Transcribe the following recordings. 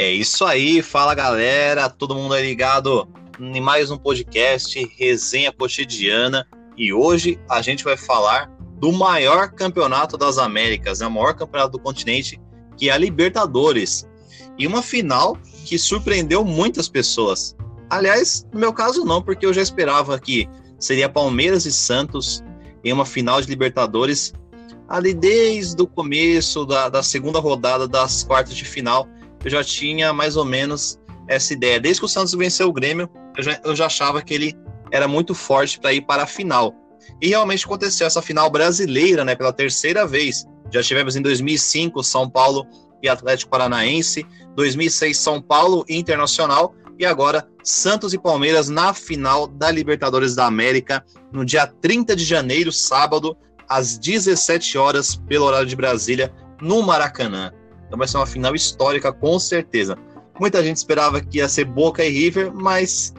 É isso aí, fala galera, todo mundo aí ligado em mais um podcast Resenha Cotidiana e hoje a gente vai falar do maior campeonato das Américas, né, o maior campeonato do continente, que é a Libertadores. E uma final que surpreendeu muitas pessoas. Aliás, no meu caso não, porque eu já esperava que seria Palmeiras e Santos em uma final de Libertadores ali desde o começo da, da segunda rodada das quartas de final eu já tinha mais ou menos essa ideia. Desde que o Santos venceu o Grêmio, eu já, eu já achava que ele era muito forte para ir para a final. E realmente aconteceu essa final brasileira, né, pela terceira vez. Já tivemos em 2005 São Paulo e Atlético Paranaense, 2006 São Paulo e Internacional e agora Santos e Palmeiras na final da Libertadores da América no dia 30 de janeiro, sábado, às 17 horas pelo horário de Brasília, no Maracanã. Então vai ser uma final histórica, com certeza. Muita gente esperava que ia ser Boca e River, mas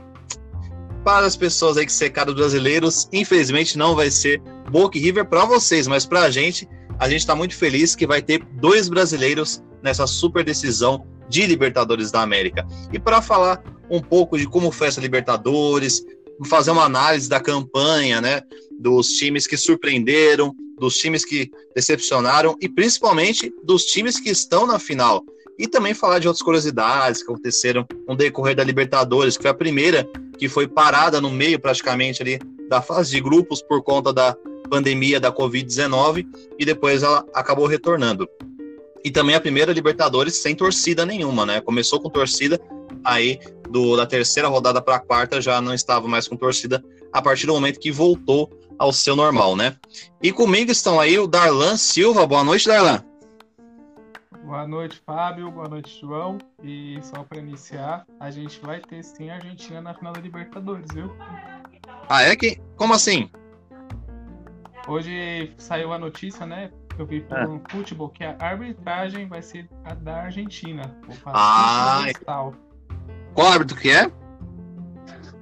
para as pessoas aí que secaram brasileiros, infelizmente não vai ser Boca e River para vocês, mas para a gente, a gente está muito feliz que vai ter dois brasileiros nessa super decisão de Libertadores da América. E para falar um pouco de como foi essa Libertadores, fazer uma análise da campanha, né, dos times que surpreenderam, dos times que decepcionaram e principalmente dos times que estão na final. E também falar de outras curiosidades que aconteceram no decorrer da Libertadores, que foi a primeira que foi parada no meio praticamente ali da fase de grupos por conta da pandemia da Covid-19 e depois ela acabou retornando. E também a primeira Libertadores sem torcida nenhuma, né? Começou com torcida, aí do, da terceira rodada para a quarta já não estava mais com torcida a partir do momento que voltou ao seu normal, né? E comigo estão aí o Darlan Silva. Boa noite, Darlan. Boa noite, Fábio. Boa noite, João. E só para iniciar, a gente vai ter sim a Argentina na final da Libertadores, viu? Ah, é que? Como assim? Hoje saiu a notícia, né? Eu vi pelo é. futebol que a arbitragem vai ser a da Argentina. ah, qual árbitro que é?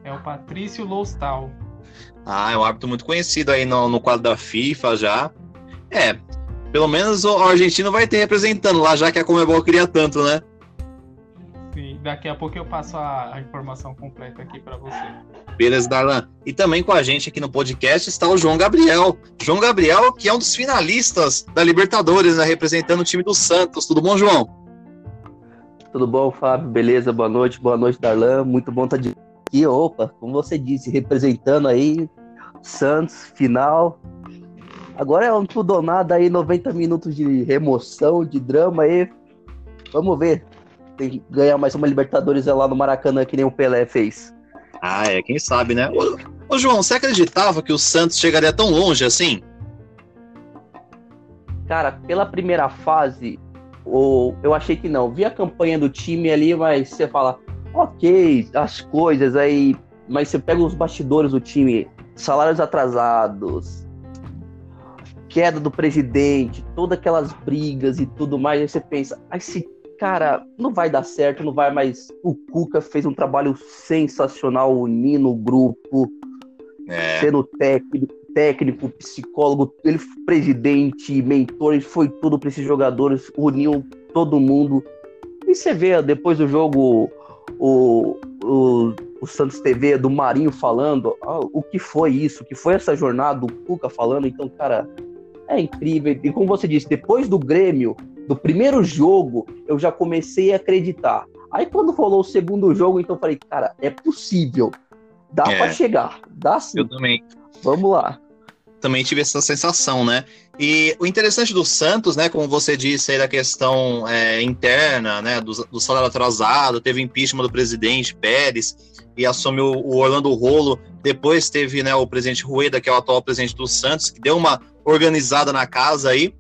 É o Patrício Loustal. Ah, é um árbitro muito conhecido aí no, no quadro da FIFA já. É, pelo menos o argentino vai ter representando lá, já que a Comebol queria tanto, né? Sim, daqui a pouco eu passo a, a informação completa aqui para você. Beleza, Darlan. E também com a gente aqui no podcast está o João Gabriel. João Gabriel, que é um dos finalistas da Libertadores, né, representando o time do Santos. Tudo bom, João? Tudo bom, Fábio? Beleza? Boa noite, boa noite, Darlan. Muito bom estar de aqui, opa, como você disse, representando aí Santos, final. Agora é um tudo nada aí, 90 minutos de remoção, de drama aí. Vamos ver. Tem que ganhar mais uma Libertadores lá no Maracanã, que nem o Pelé fez. Ah, é, quem sabe, né? Ô, ô João, você acreditava que o Santos chegaria tão longe assim? Cara, pela primeira fase, ou eu achei que não. Vi a campanha do time ali, mas você fala, ok, as coisas aí, mas você pega os bastidores do time, salários atrasados, queda do presidente, todas aquelas brigas e tudo mais, aí você pensa, esse cara não vai dar certo, não vai mais. O Cuca fez um trabalho sensacional unindo o grupo, é. sendo técnico, técnico, psicólogo, ele presidente, mentor, ele foi tudo para esses jogadores, uniu todo mundo. E você vê depois do jogo o, o, o Santos TV do Marinho falando ah, o que foi isso, o que foi essa jornada, do Cuca falando. Então, cara, é incrível. E como você disse, depois do Grêmio, do primeiro jogo, eu já comecei a acreditar. Aí quando rolou o segundo jogo, então eu falei, cara, é possível. Dá é. para chegar. Dá sim. Eu também. Vamos lá também tive essa sensação, né? E o interessante do Santos, né, como você disse aí da questão é, interna, né, do, do, salário atrasado, teve impeachment do presidente Pérez e assumiu o Orlando Rolo. Depois teve, né, o presidente Rueda, que é o atual presidente do Santos, que deu uma organizada na casa aí.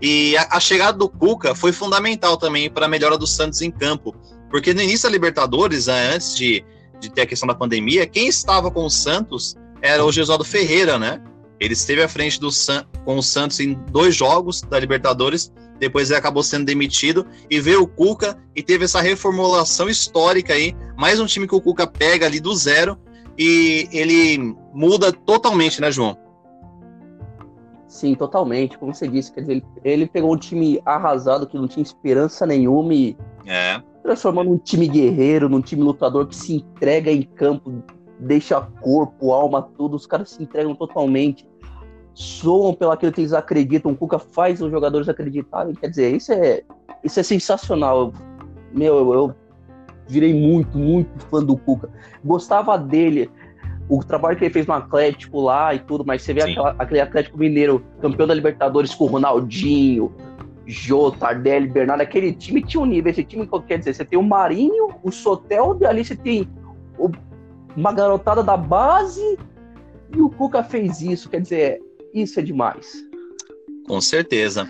E a, a chegada do Cuca foi fundamental também para a melhora do Santos em campo, porque no início da Libertadores, né, antes de, de ter a questão da pandemia, quem estava com o Santos era o Gesualdo Ferreira, né? Ele esteve à frente do San, com o Santos em dois jogos da Libertadores, depois ele acabou sendo demitido e veio o Cuca e teve essa reformulação histórica aí, mais um time que o Cuca pega ali do zero e ele muda totalmente, né, João? Sim, totalmente. Como você disse, quer dizer, ele, ele pegou um time arrasado que não tinha esperança nenhuma e é. transformando um time guerreiro, num time lutador que se entrega em campo, deixa corpo, alma, tudo. Os caras se entregam totalmente, soam pelo aquilo que eles acreditam. O Cuca faz os jogadores acreditarem. Quer dizer, isso é, isso é sensacional. Meu, eu, eu virei muito, muito fã do Cuca. Gostava dele o trabalho que ele fez no Atlético lá e tudo, mas você vê aquela, aquele Atlético Mineiro, campeão da Libertadores com o Ronaldinho, Jô, Tardelli, Bernardo, aquele time tinha um nível. Esse time, quer dizer, você tem o Marinho, o Sotel, e ali você tem o, uma garotada da base e o Cuca fez isso. Quer dizer, isso é demais. Com certeza.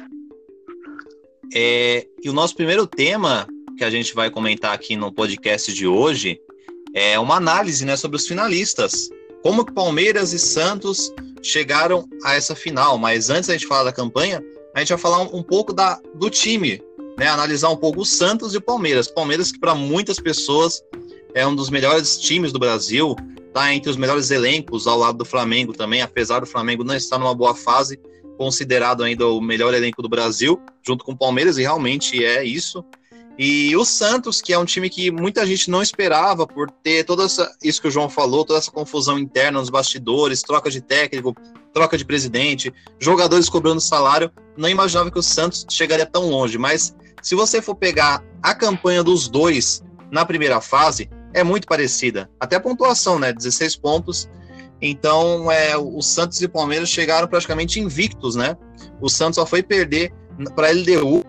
É, e o nosso primeiro tema que a gente vai comentar aqui no podcast de hoje é uma análise né, sobre os finalistas. Como que Palmeiras e Santos chegaram a essa final. Mas antes da gente falar da campanha, a gente vai falar um, um pouco da, do time, né? Analisar um pouco o Santos e o Palmeiras. Palmeiras que para muitas pessoas é um dos melhores times do Brasil, tá entre os melhores elencos ao lado do Flamengo também, apesar do Flamengo não estar numa boa fase, considerado ainda o melhor elenco do Brasil, junto com o Palmeiras, e realmente é isso. E o Santos, que é um time que muita gente não esperava por ter toda essa, isso que o João falou, toda essa confusão interna nos bastidores, troca de técnico, troca de presidente, jogadores cobrando salário, não imaginava que o Santos chegaria tão longe. Mas se você for pegar a campanha dos dois na primeira fase, é muito parecida. Até a pontuação, né? 16 pontos. Então, é, o Santos e o Palmeiras chegaram praticamente invictos, né? O Santos só foi perder para a LDU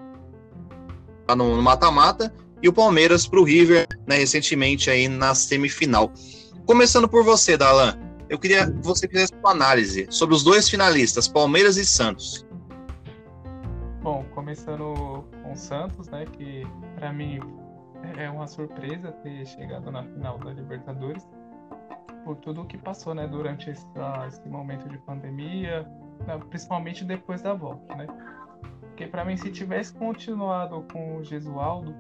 no mata-mata, e o Palmeiras para o River, né, recentemente aí na semifinal. Começando por você, Dalan, eu queria que você fizesse uma análise sobre os dois finalistas, Palmeiras e Santos. Bom, começando com o Santos, né, que para mim é uma surpresa ter chegado na final da Libertadores por tudo o que passou, né, durante esse, esse momento de pandemia, principalmente depois da volta, né? Porque para mim, se tivesse continuado com o Gesualdo,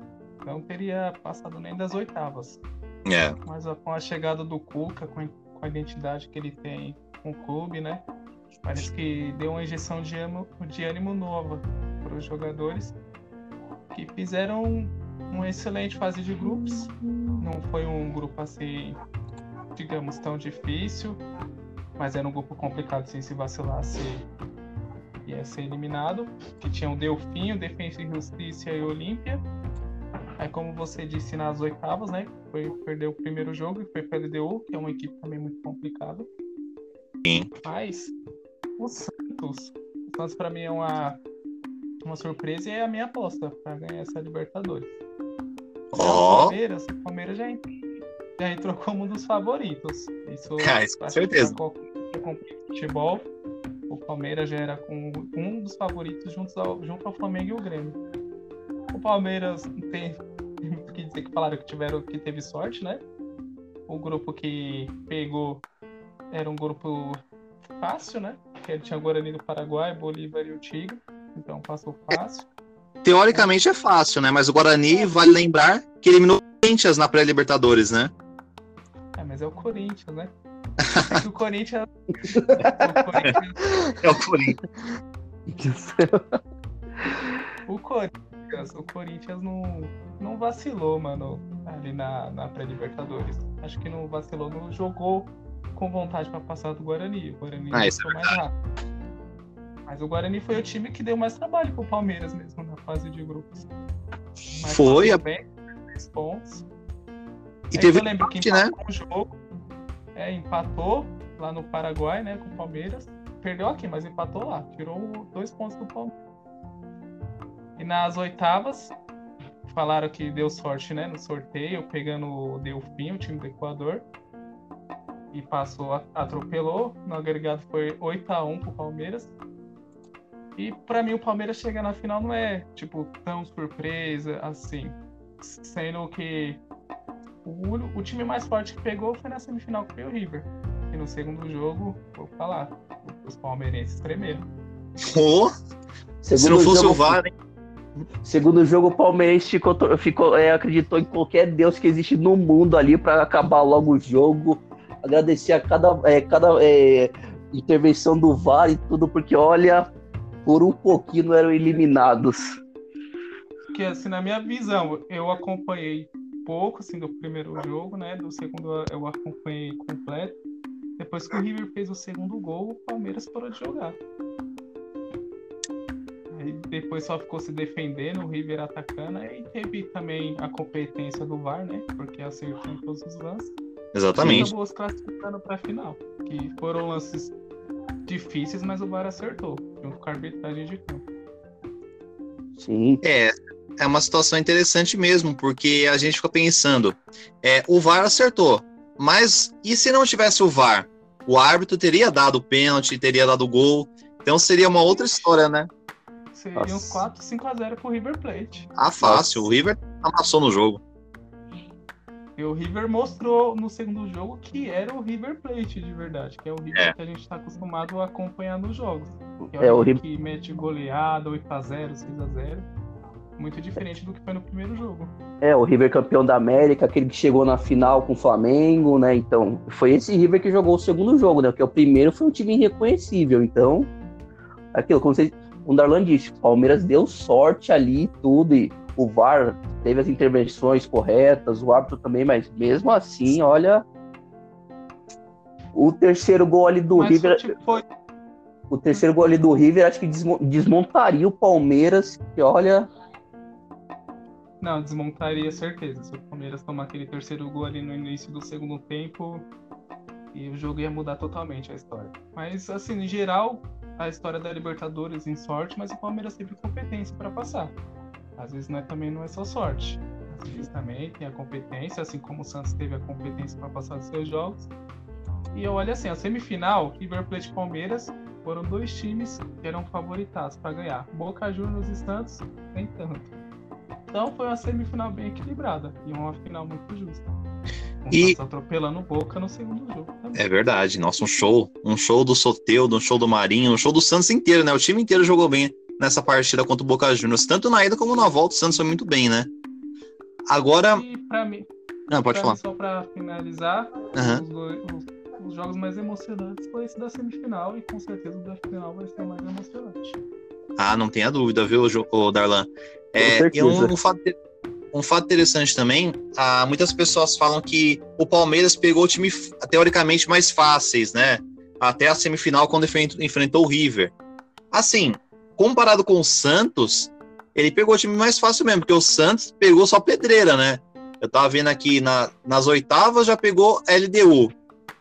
não teria passado nem das oitavas. É. Mas com a chegada do Cuca, com a identidade que ele tem com o clube, né? Parece que deu uma injeção de ânimo, de ânimo nova para os jogadores que fizeram uma excelente fase de grupos. Não foi um grupo assim, digamos, tão difícil, mas era um grupo complicado sem se vacilasse ia ser eliminado, que tinha o Delfim, o Defensa e Justiça e Olímpia. Aí, como você disse, nas oitavas, né? Foi perder o primeiro jogo e foi para LDU, que é uma equipe também muito complicada. Sim. Mas o Santos, o Santos para mim é uma, uma surpresa e é a minha aposta para ganhar essa Libertadores. Oh. O Palmeiras, o Palmeiras já, já entrou como um dos favoritos. Isso, ah, isso com certeza. Qualquer futebol o Palmeiras já era com um dos favoritos junto ao, junto ao Flamengo e o Grêmio. O Palmeiras tem, que dizer que falaram que tiveram que teve sorte, né? O grupo que pegou era um grupo fácil, né? Que ele tinha Guarani do Paraguai, Bolívar e o Tigre, então passou fácil. Teoricamente é fácil, né? Mas o Guarani, vale lembrar que eliminou o Corinthians na pré-Libertadores, né? É, mas é o Corinthians, né? É o Corinthians. o Corinthians... É o Corinthians. o Corinthians, o Corinthians não, não vacilou, mano, ali na, na pré-Libertadores. Acho que não vacilou, não jogou com vontade para passar do Guarani. O Guarani ah, isso é mais rápido. Mas o Guarani foi o time que deu mais trabalho pro Palmeiras mesmo na fase de grupos. Mas foi a... bem, pontos. E Aí teve eu lembro que né? um jogo é, empatou lá no Paraguai, né, com o Palmeiras. Perdeu aqui, mas empatou lá. Tirou dois pontos do Palmeiras. E nas oitavas, falaram que deu sorte, né, no sorteio, pegando o Delfim, o time do Equador. E passou, atropelou. No agregado foi 8 a 1 pro Palmeiras. E para mim o Palmeiras chegar na final não é, tipo, tão surpresa assim. Sendo que o, o time mais forte que pegou foi na semifinal que foi o River. E no segundo jogo, vou falar, os palmeirenses tremeram. Oh, se não fosse jogo, o VAR, hein? Segundo jogo, o Palmeirense ficou, ficou é, acreditou em qualquer Deus que existe no mundo ali para acabar logo o jogo. Agradecer a cada, é, cada é, intervenção do VAR e tudo, porque olha, por um pouquinho eram eliminados. Que assim, na minha visão, eu acompanhei pouco assim do primeiro jogo, né? Do segundo eu acompanhei completo. Depois que o River fez o segundo gol, o Palmeiras parou de jogar. Aí depois só ficou se defendendo, o River atacando, e teve também a competência do VAR, né? Porque acertou em todos os lances. Exatamente. E acabou se classificando para a final. Que foram lances difíceis, mas o VAR acertou, junto com a arbitragem de campo. Sim. É, é uma situação interessante mesmo, porque a gente fica pensando, é, o VAR acertou, mas e se não tivesse o VAR? O árbitro teria dado o pênalti, teria dado o gol, então seria uma outra história, né? Seria uns 4, 5 a 0 pro River Plate. Ah, fácil, Nossa. o River amassou no jogo. E o River mostrou no segundo jogo que era o River Plate de verdade, que é o River é. que a gente está acostumado a acompanhar nos jogos. Que é, é o River que mete goleada, 8x0, 6x0. Muito diferente do que foi no primeiro jogo. É, o River campeão da América, aquele que chegou na final com o Flamengo, né? Então, foi esse River que jogou o segundo jogo, né? Porque o primeiro foi um time irreconhecível. Então, aquilo, como você, o Darlan disse, o Palmeiras deu sorte ali e tudo, e o VAR teve as intervenções corretas, o árbitro também, mas mesmo assim, olha. O terceiro gol ali do mas River. Foi... O terceiro gol ali do River acho que desmontaria o Palmeiras, que olha. Não, desmontaria certeza. Se o Palmeiras tomar aquele terceiro gol ali no início do segundo tempo, e o jogo ia mudar totalmente a história. Mas, assim, em geral, a história da Libertadores em sorte, mas o Palmeiras teve competência para passar. Às vezes não é, também não é só sorte. Às vezes também tem a competência, assim como o Santos teve a competência para passar os seus jogos. E eu olho assim, a semifinal, River Plate e Palmeiras foram dois times que eram favoritados para ganhar. Boca Juniors e Santos, nem tanto. Então foi uma semifinal bem equilibrada e uma final muito justa. e atropelando Boca no segundo jogo. Também. É verdade, nossa, um show, um show do Soteudo, um show do Marinho, um show do Santos inteiro, né? O time inteiro jogou bem nessa partida contra o Boca Juniors, tanto na ida como na volta, o Santos foi muito bem, né? Agora. Pra mim. Não, pode falar. só pra finalizar, uhum. os, os, os, jogos mais emocionantes foi esse da semifinal, e com certeza o da final vai ser mais emocionante. Ah, não tenha dúvida, viu, Darlan? É, e um, um, fato, um fato interessante também, ah, muitas pessoas falam que o Palmeiras pegou o time teoricamente mais fáceis, né? Até a semifinal, quando enfrentou o River. Assim, comparado com o Santos, ele pegou o time mais fácil mesmo, porque o Santos pegou só pedreira, né? Eu tava vendo aqui na, nas oitavas já pegou LDU,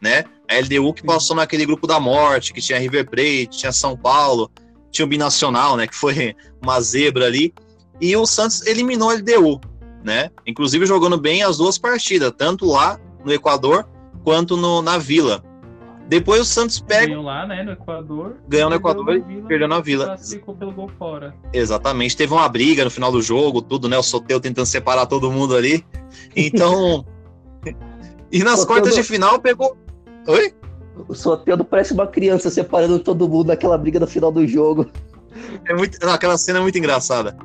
né? A LDU que passou naquele grupo da morte, que tinha River Plate, tinha São Paulo, tinha o Binacional, né? Que foi uma zebra ali. E o Santos eliminou a LDU, né? Inclusive jogando bem as duas partidas, tanto lá no Equador quanto no, na Vila. Depois o Santos pega. Ganhou lá, né, no Equador. Ganhou no Equador e perdeu na Vila. Ficou pelo gol fora. Exatamente. Teve uma briga no final do jogo, tudo, né? O Soteu tentando separar todo mundo ali. Então. e nas Soteudo... quartas de final pegou. Oi? O Soteudo parece uma criança separando todo mundo naquela briga no final do jogo. É muito... Não, aquela cena é muito engraçada.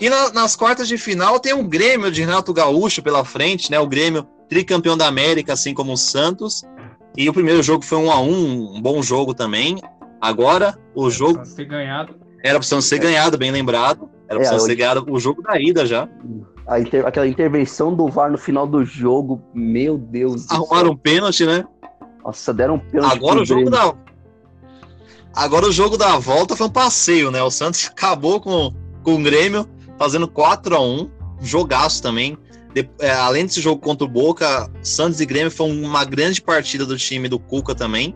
E na, nas quartas de final tem um Grêmio de Renato Gaúcho pela frente, né? O Grêmio tricampeão da América, assim como o Santos. E o primeiro jogo foi um a um, um bom jogo também. Agora, o jogo. Ser ganhado. Era para ser ganhado, bem lembrado. Era para é, ser ganhado o jogo da ida já. Inter... Aquela intervenção do VAR no final do jogo, meu Deus. Arrumaram um pênalti, né? Nossa, deram um pênalti. Agora o jogo da. Agora o jogo da volta foi um passeio, né? O Santos acabou com, com o Grêmio, fazendo 4 a 1 Jogaço também. De, é, além desse jogo contra o Boca, Santos e Grêmio foi uma grande partida do time do Cuca também.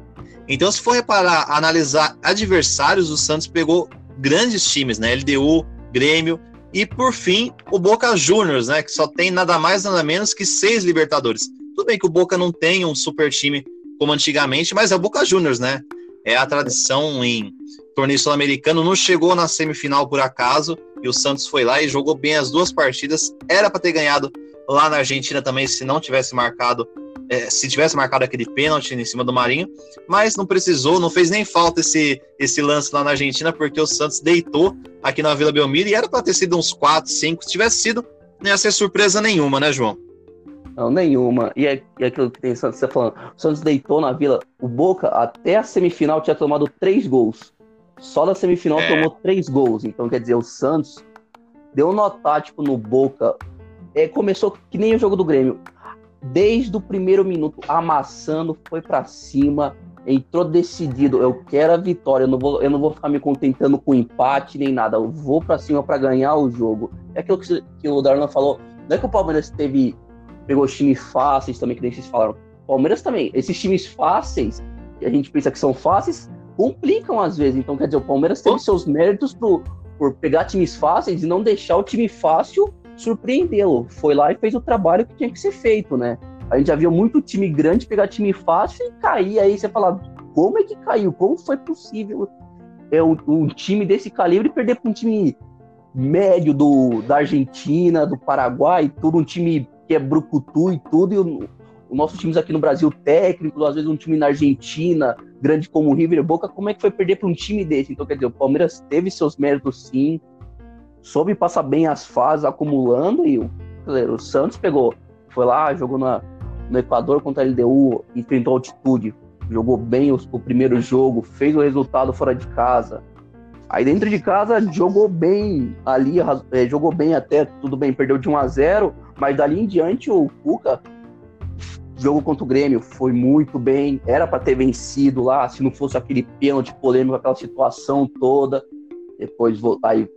Então, se for reparar, analisar adversários, o Santos pegou grandes times, né? LDU, Grêmio e, por fim, o Boca Juniors, né? Que só tem nada mais, nada menos que seis Libertadores. Tudo bem que o Boca não tem um super time como antigamente, mas é o Boca Juniors, né? É a tradição em torneio sul-americano. Não chegou na semifinal por acaso e o Santos foi lá e jogou bem as duas partidas. Era para ter ganhado lá na Argentina também, se não tivesse marcado, é, se tivesse marcado aquele pênalti em cima do Marinho, mas não precisou, não fez nem falta esse, esse lance lá na Argentina, porque o Santos deitou aqui na Vila Belmiro e era para ter sido uns 4, 5. Se tivesse sido, não ia ser surpresa nenhuma, né, João? Não, nenhuma. E é, é aquilo que tem Santos você falando. O Santos deitou na Vila. O Boca, até a semifinal, tinha tomado três gols. Só na semifinal É. tomou três gols. Então, quer dizer, o Santos deu um nó tático no Boca. É, começou que nem o jogo do Grêmio. Desde o primeiro minuto, amassando, foi pra cima, entrou decidido. Eu quero a vitória, eu não vou, eu não vou ficar me contentando com empate nem nada. Eu vou pra cima pra ganhar o jogo. É aquilo que, que o Darlan falou. Não é que o Palmeiras teve. Pegou times fáceis também, que nem vocês falaram. Palmeiras também. Esses times fáceis, que a gente pensa que são fáceis, complicam às vezes. Então, quer dizer, o Palmeiras teve seus méritos pro, por pegar times fáceis e não deixar o time fácil surpreendê-lo. Foi lá e fez o trabalho que tinha que ser feito, né? A gente já viu muito time grande pegar time fácil e cair. Aí você fala, como é que caiu? Como foi possível é, um, um time desse calibre perder para um time médio do, da Argentina, do Paraguai, tudo um time que é brucutu e tudo, e o, o nossos times aqui no Brasil técnicos, às vezes um time na Argentina, grande como o River Boca, como é que foi perder para um time desse? Então, quer dizer, o Palmeiras teve seus méritos sim, soube passar bem as fases, acumulando, e o, Santos pegou, foi lá, jogou na, no Equador contra a LDU, enfrentou a altitude, jogou bem o, o primeiro jogo, fez o resultado fora de casa. Aí dentro de casa jogou bem ali, eh, jogou bem até, tudo bem, perdeu de 1 a 0 mas dali em diante o Cuca jogo contra o Grêmio foi muito bem, era para ter vencido lá, se não fosse aquele pênalti polêmico, aquela situação toda. Depois aí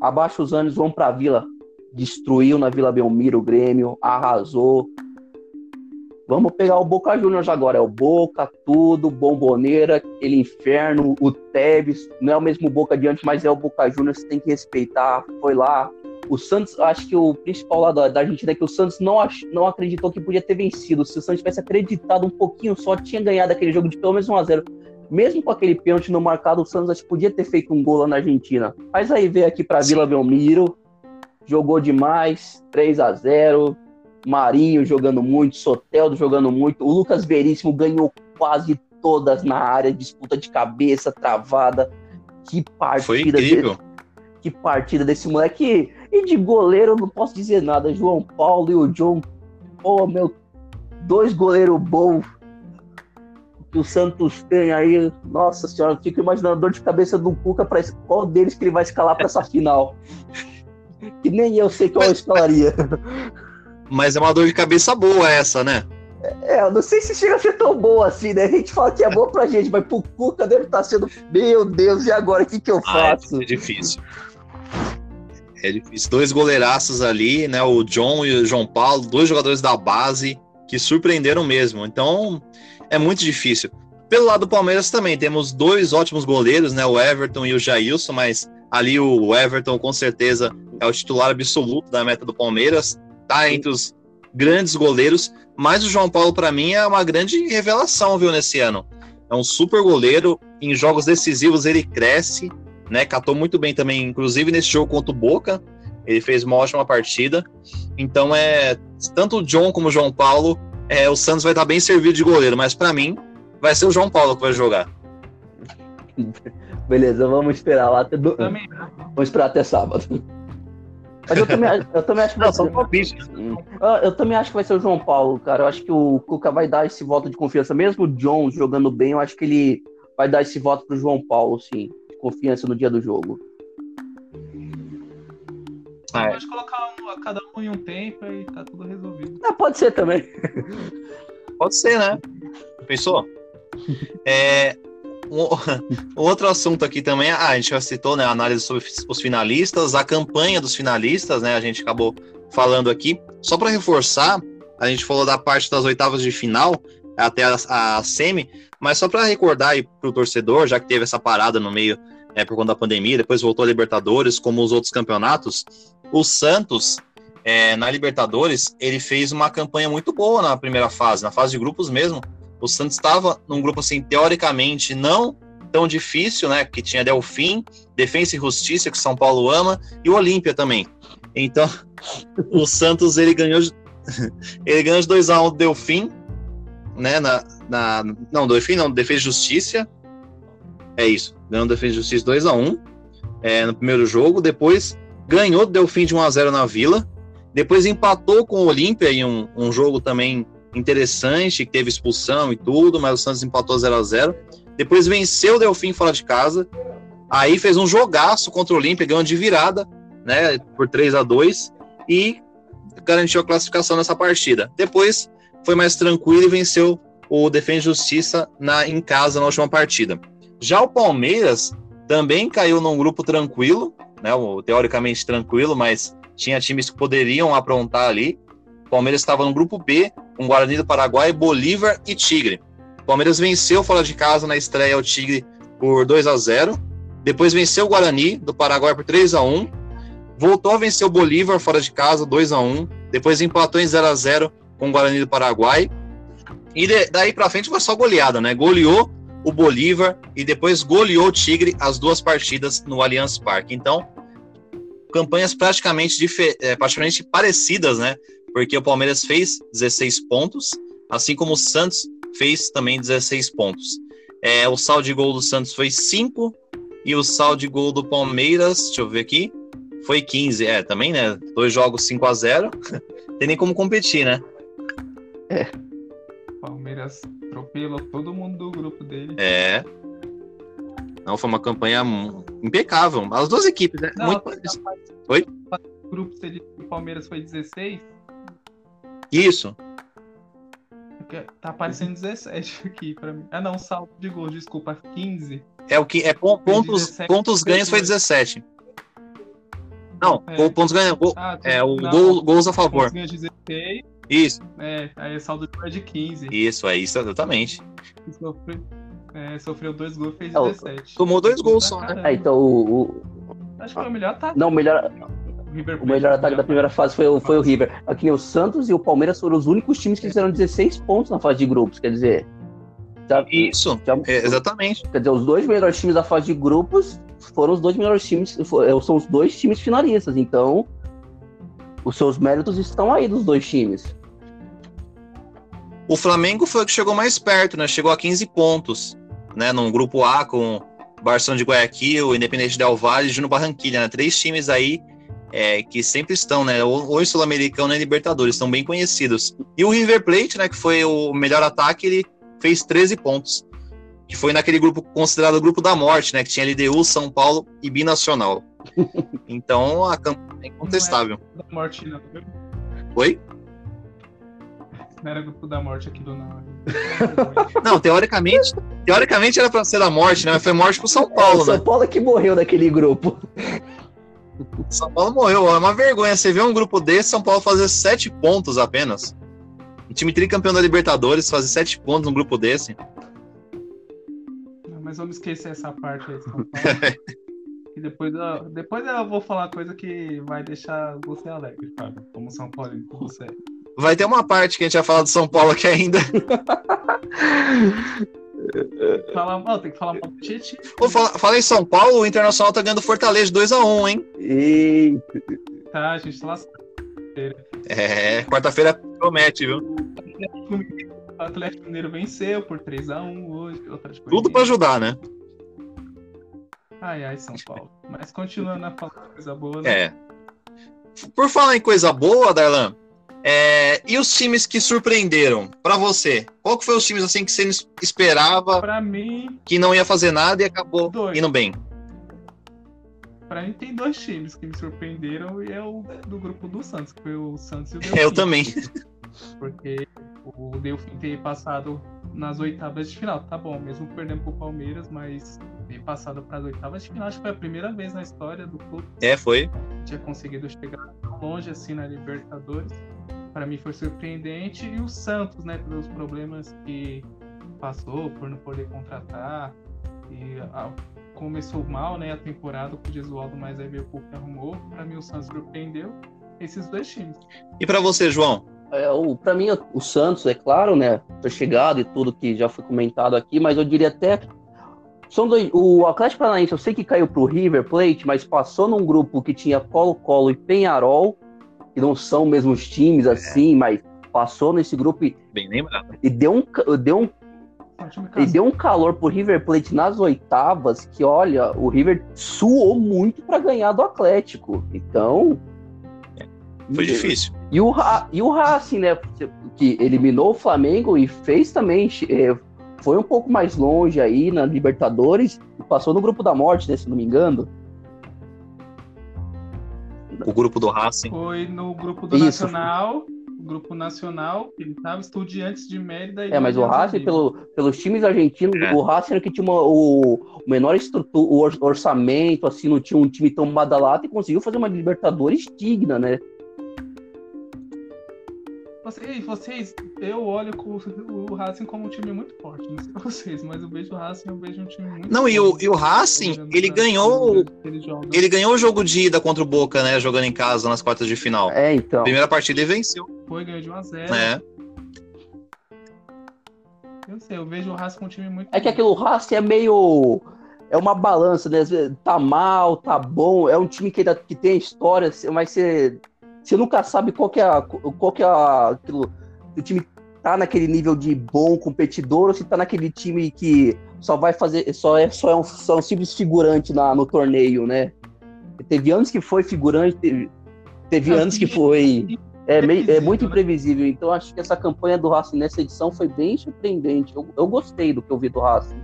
abaixo os anos vão para a Vila, destruiu na Vila Belmiro o Grêmio, arrasou. Vamos pegar o Boca Juniors agora, é o Boca, tudo, Bomboneira, aquele inferno, o Tevez, não é o mesmo Boca de antes, mas é o Boca Juniors, tem que respeitar, foi lá, o Santos, acho que o principal lá da, da Argentina é que o Santos não, ach, não acreditou que podia ter vencido. Se o Santos tivesse acreditado um pouquinho só, tinha ganhado aquele jogo de pelo menos 1x0. Mesmo com aquele pênalti não marcado, o Santos podia ter feito um gol lá na Argentina. Mas aí veio aqui pra Vila Belmiro, jogou demais, 3 a 0 Marinho jogando muito, Soteldo jogando muito, o Lucas Veríssimo ganhou quase todas na área, disputa de cabeça, travada. Que partida Foi incrível. que partida desse moleque. E de goleiro eu não posso dizer nada. João Paulo e o John. Pô, meu. Dois goleiros bons que o Santos tem aí. Nossa senhora, eu fico imaginando a dor de cabeça do Cuca para qual deles que ele vai escalar para essa final. Que nem eu sei qual eu escalaria. Mas é uma dor de cabeça boa essa, né? É, eu não sei se chega a ser tão boa assim, né? A gente fala que é bom pra gente, mas pro Cuca deve estar sendo. Meu Deus, e agora? O que, que eu Ah, faço? é difícil. É difícil. Dois goleiraços ali, né? O John e o João Paulo, dois jogadores da base que surpreenderam mesmo. Então, é muito difícil. Pelo lado do Palmeiras também, temos dois ótimos goleiros, né? O Everton e o Jailson, mas ali o Everton com certeza é o titular absoluto da meta do Palmeiras, tá entre os grandes goleiros, mas o João Paulo para mim é uma grande revelação, viu, nesse ano. É um super goleiro, em jogos decisivos ele cresce, né? Catou muito bem também, inclusive nesse jogo contra o Boca, ele fez uma ótima partida. Então é tanto o John como o João Paulo, é, o Santos vai estar bem servido de goleiro, mas para mim vai ser o João Paulo que vai jogar. Beleza, vamos esperar lá até. Do... Também, Vamos esperar até sábado. Mas eu também, eu também acho que vai ser. um. Hum. Eu, eu também acho que vai ser o João Paulo, cara. Eu acho que o Cuca vai dar esse voto de confiança. Mesmo o John jogando bem, eu acho que ele vai dar esse voto pro João Paulo, sim. De confiança no dia do jogo. Ah, é. pode colocar um- cada um em um tempo e tá tudo resolvido. Ah, pode ser também. Pode ser, né? Pensou? É, um, outro assunto aqui também, ah, a gente já citou, né, a análise sobre os finalistas, a campanha dos finalistas, né, a gente acabou falando aqui. Só para reforçar, a gente falou da parte das oitavas de final até a, a semi, mas só para recordar aí pro torcedor, já que teve essa parada no meio é, por conta da pandemia, depois voltou a Libertadores, como os outros campeonatos, o Santos é, na Libertadores, ele fez uma campanha muito boa na primeira fase, na fase de grupos mesmo. O Santos estava num grupo, assim, teoricamente não tão difícil, né? Que tinha Delfim, Defensa e Justiça, que São Paulo ama, e o Olímpia também. Então, o Santos, ele ganhou, ele ganhou de 2x1 do Delfim, né? Na, na, não, Delfim não, Defesa e Justiça. É isso, ganhou Defesa e Justiça 2x1 é, no primeiro jogo. Depois ganhou do Delfim de 1x0 na Vila. Depois empatou com o Olímpia em um, um jogo também interessante, que teve expulsão e tudo, mas o Santos empatou 0 a 0 Depois venceu o Delfim fora de casa. Aí fez um jogaço contra o Olímpia, ganhou de virada, né, por 3 a 2 e garantiu a classificação nessa partida. Depois foi mais tranquilo e venceu o Defende Justiça na, em casa na última partida. Já o Palmeiras também caiu num grupo tranquilo, né, o, teoricamente tranquilo, mas tinha times que poderiam aprontar ali. O Palmeiras estava no grupo B, com Guarani do Paraguai, Bolívar e Tigre. O Palmeiras venceu fora de casa na estreia o Tigre por 2 a 0 depois venceu o Guarani do Paraguai por 3 a 1 voltou a vencer o Bolívar fora de casa, 2 a 1 depois empatou em 0 a 0 com o Guarani do Paraguai. E de, daí para frente foi só goleada, né? Goleou o Bolívar e depois goleou o Tigre as duas partidas no Allianz Parque. Então, campanhas praticamente, é, praticamente parecidas, né? Porque o Palmeiras fez 16 pontos, assim como o Santos fez também 16 pontos. É, o saldo de gol do Santos foi 5 e o saldo de gol do Palmeiras, deixa eu ver aqui, foi 15. É, também, né? Dois jogos 5 a 0 Tem nem como competir, né? É. Palmeiras atropelou todo mundo do grupo dele. É. Não, foi uma campanha impecável. As duas equipes, né? Não, Muito... Oi? O grupo do Palmeiras foi 16? Isso. Tá aparecendo 17 aqui pra mim. Ah, não, saldo de gols, desculpa, 15. É o que é pontos, pontos ganhos foi 17. Não, é. pontos ganhos. Gol, ah, é o gol, gols a favor. Pontos 16. Isso. É, aí saldo de 15. Isso, é isso, exatamente. Sofreu, é, sofreu dois gols fez 17. Tomou dois gols só, né? É, então o, o. Acho que foi o melhor ataque. Não, o melhor. O, o melhor ataque da primeira fase foi, foi o River. Aqui o Santos e o Palmeiras foram os únicos times que fizeram 16 pontos na fase de grupos. Quer dizer, já, Isso, já, é, exatamente. Quer dizer, os dois melhores times da fase de grupos foram os dois melhores times, é, são os dois times finalistas. Então, os seus méritos estão aí dos dois times. O Flamengo foi o que chegou mais perto, né? Chegou a 15 pontos, né? Num grupo A com Barcelona de Guayaquil, Independente Del Valle e Juno Barranquilha, né? Três times aí é, que sempre estão, né? Ou em Sul-Americano e Libertadores, estão bem conhecidos. E o River Plate, né? Que foi o melhor ataque, ele fez 13 pontos, que foi naquele grupo considerado o grupo da morte, né? Que tinha LDU, São Paulo e Binacional. Então a campanha é incontestável. Não da morte, não. Oi? Não era grupo da morte aqui do não. Não, teoricamente, teoricamente era para ser da morte, né? Mas foi morte pro São Paulo, é, São né? Paulo é que morreu naquele grupo. São Paulo morreu, é uma vergonha. Você vê um grupo desse, São Paulo fazer sete pontos apenas. Um time tricampeão da Libertadores fazer sete pontos num grupo desse. Mas vamos esquecer essa parte aí, São Paulo. e depois eu, depois eu vou falar coisa que vai deixar você alegre, Fábio, como São Paulo, com você. Vai ter uma parte que a gente vai falar do São Paulo aqui ainda. Fala, oh, tem que falar mal do Tietchan. Fala, fala em São Paulo, o Internacional tá ganhando Fortaleza 2x1, hein? Eita. Tá, a gente tá lascou. É, quarta-feira promete, viu? O Atlético Mineiro venceu por 3x1 hoje. Tudo para ajudar, né? Ai, ai, São Paulo. Mas continuando a falar coisa boa, né? É. Por falar em coisa boa, Darlan, é, e os times que surpreenderam para você? Qual que foi os times assim que você esperava? Para mim, que não ia fazer nada e acabou dois. indo bem. Para mim tem dois times que me surpreenderam e é o do grupo do Santos, que foi o Santos e o Delfim. Eu também. Porque o Delfim ter passado nas oitavas de final, tá bom, mesmo perdendo pro Palmeiras, mas ter passado para as oitavas de final, acho que foi a primeira vez na história do clube. É, foi. Tinha conseguido chegar tão longe assim na Libertadores. Para mim foi surpreendente e o Santos, né, pelos problemas que passou por não poder contratar e a, começou mal, né, a temporada com o Gesualdo, mas aí veio o que arrumou. Para mim o Santos surpreendeu esses dois times. E para você, João? É, para mim, o Santos, é claro, né? Foi chegado e tudo que já foi comentado aqui, mas eu diria até. São dois, o Atlético Paranaense, eu sei que caiu pro River Plate, mas passou num grupo que tinha Colo-Colo e Penharol, que não são mesmos times assim, é. mas passou nesse grupo e, Bem lembrado. e deu um, deu um e deu um calor pro River Plate nas oitavas que, olha, o River suou muito para ganhar do Atlético. Então, foi difícil. E o, e o Racing, né? Que eliminou o Flamengo e fez também. É, foi um pouco mais longe aí na Libertadores e passou no grupo da morte, né, se não me engano. O grupo do Racing. Foi no grupo do Isso. Nacional, grupo nacional, ele estava estudiantes de Mérida. é, mas o Racing, pelo, pelos times argentinos, é. o Racing era que tinha uma, o, o, menor estrutura, o orçamento, assim, não tinha um time tão badalado e conseguiu fazer uma Libertadores digna, né? Vocês, vocês, eu olho o, o Racing como um time muito forte, não sei vocês, mas eu vejo o Racing, eu vejo um time muito Não, forte, e o, e o Racing, ele ganhou ele, ele, ganhou o jogo de ida contra o Boca, né, jogando em casa nas quartas de final. É, então. Primeira partida e venceu. Foi, ganhou de 1 a 0. É. Eu sei, eu vejo o Racing com um time muito É que aquele Racing é meio é uma balança, né? Tá mal, tá bom. É um time que, que tem história, mas você você nunca sabe qual que é, a, qual que é a, aquilo, o time tá naquele nível de bom competidor ou se tá naquele time que só vai fazer, só é, só é um, só é um simples figurante na, no torneio, né? Teve anos que foi figurante, teve, teve anos que foi. É, meio, é muito né? imprevisível. Então acho que essa campanha do Racing nessa edição foi bem surpreendente. Eu, eu gostei do que eu vi do Racing.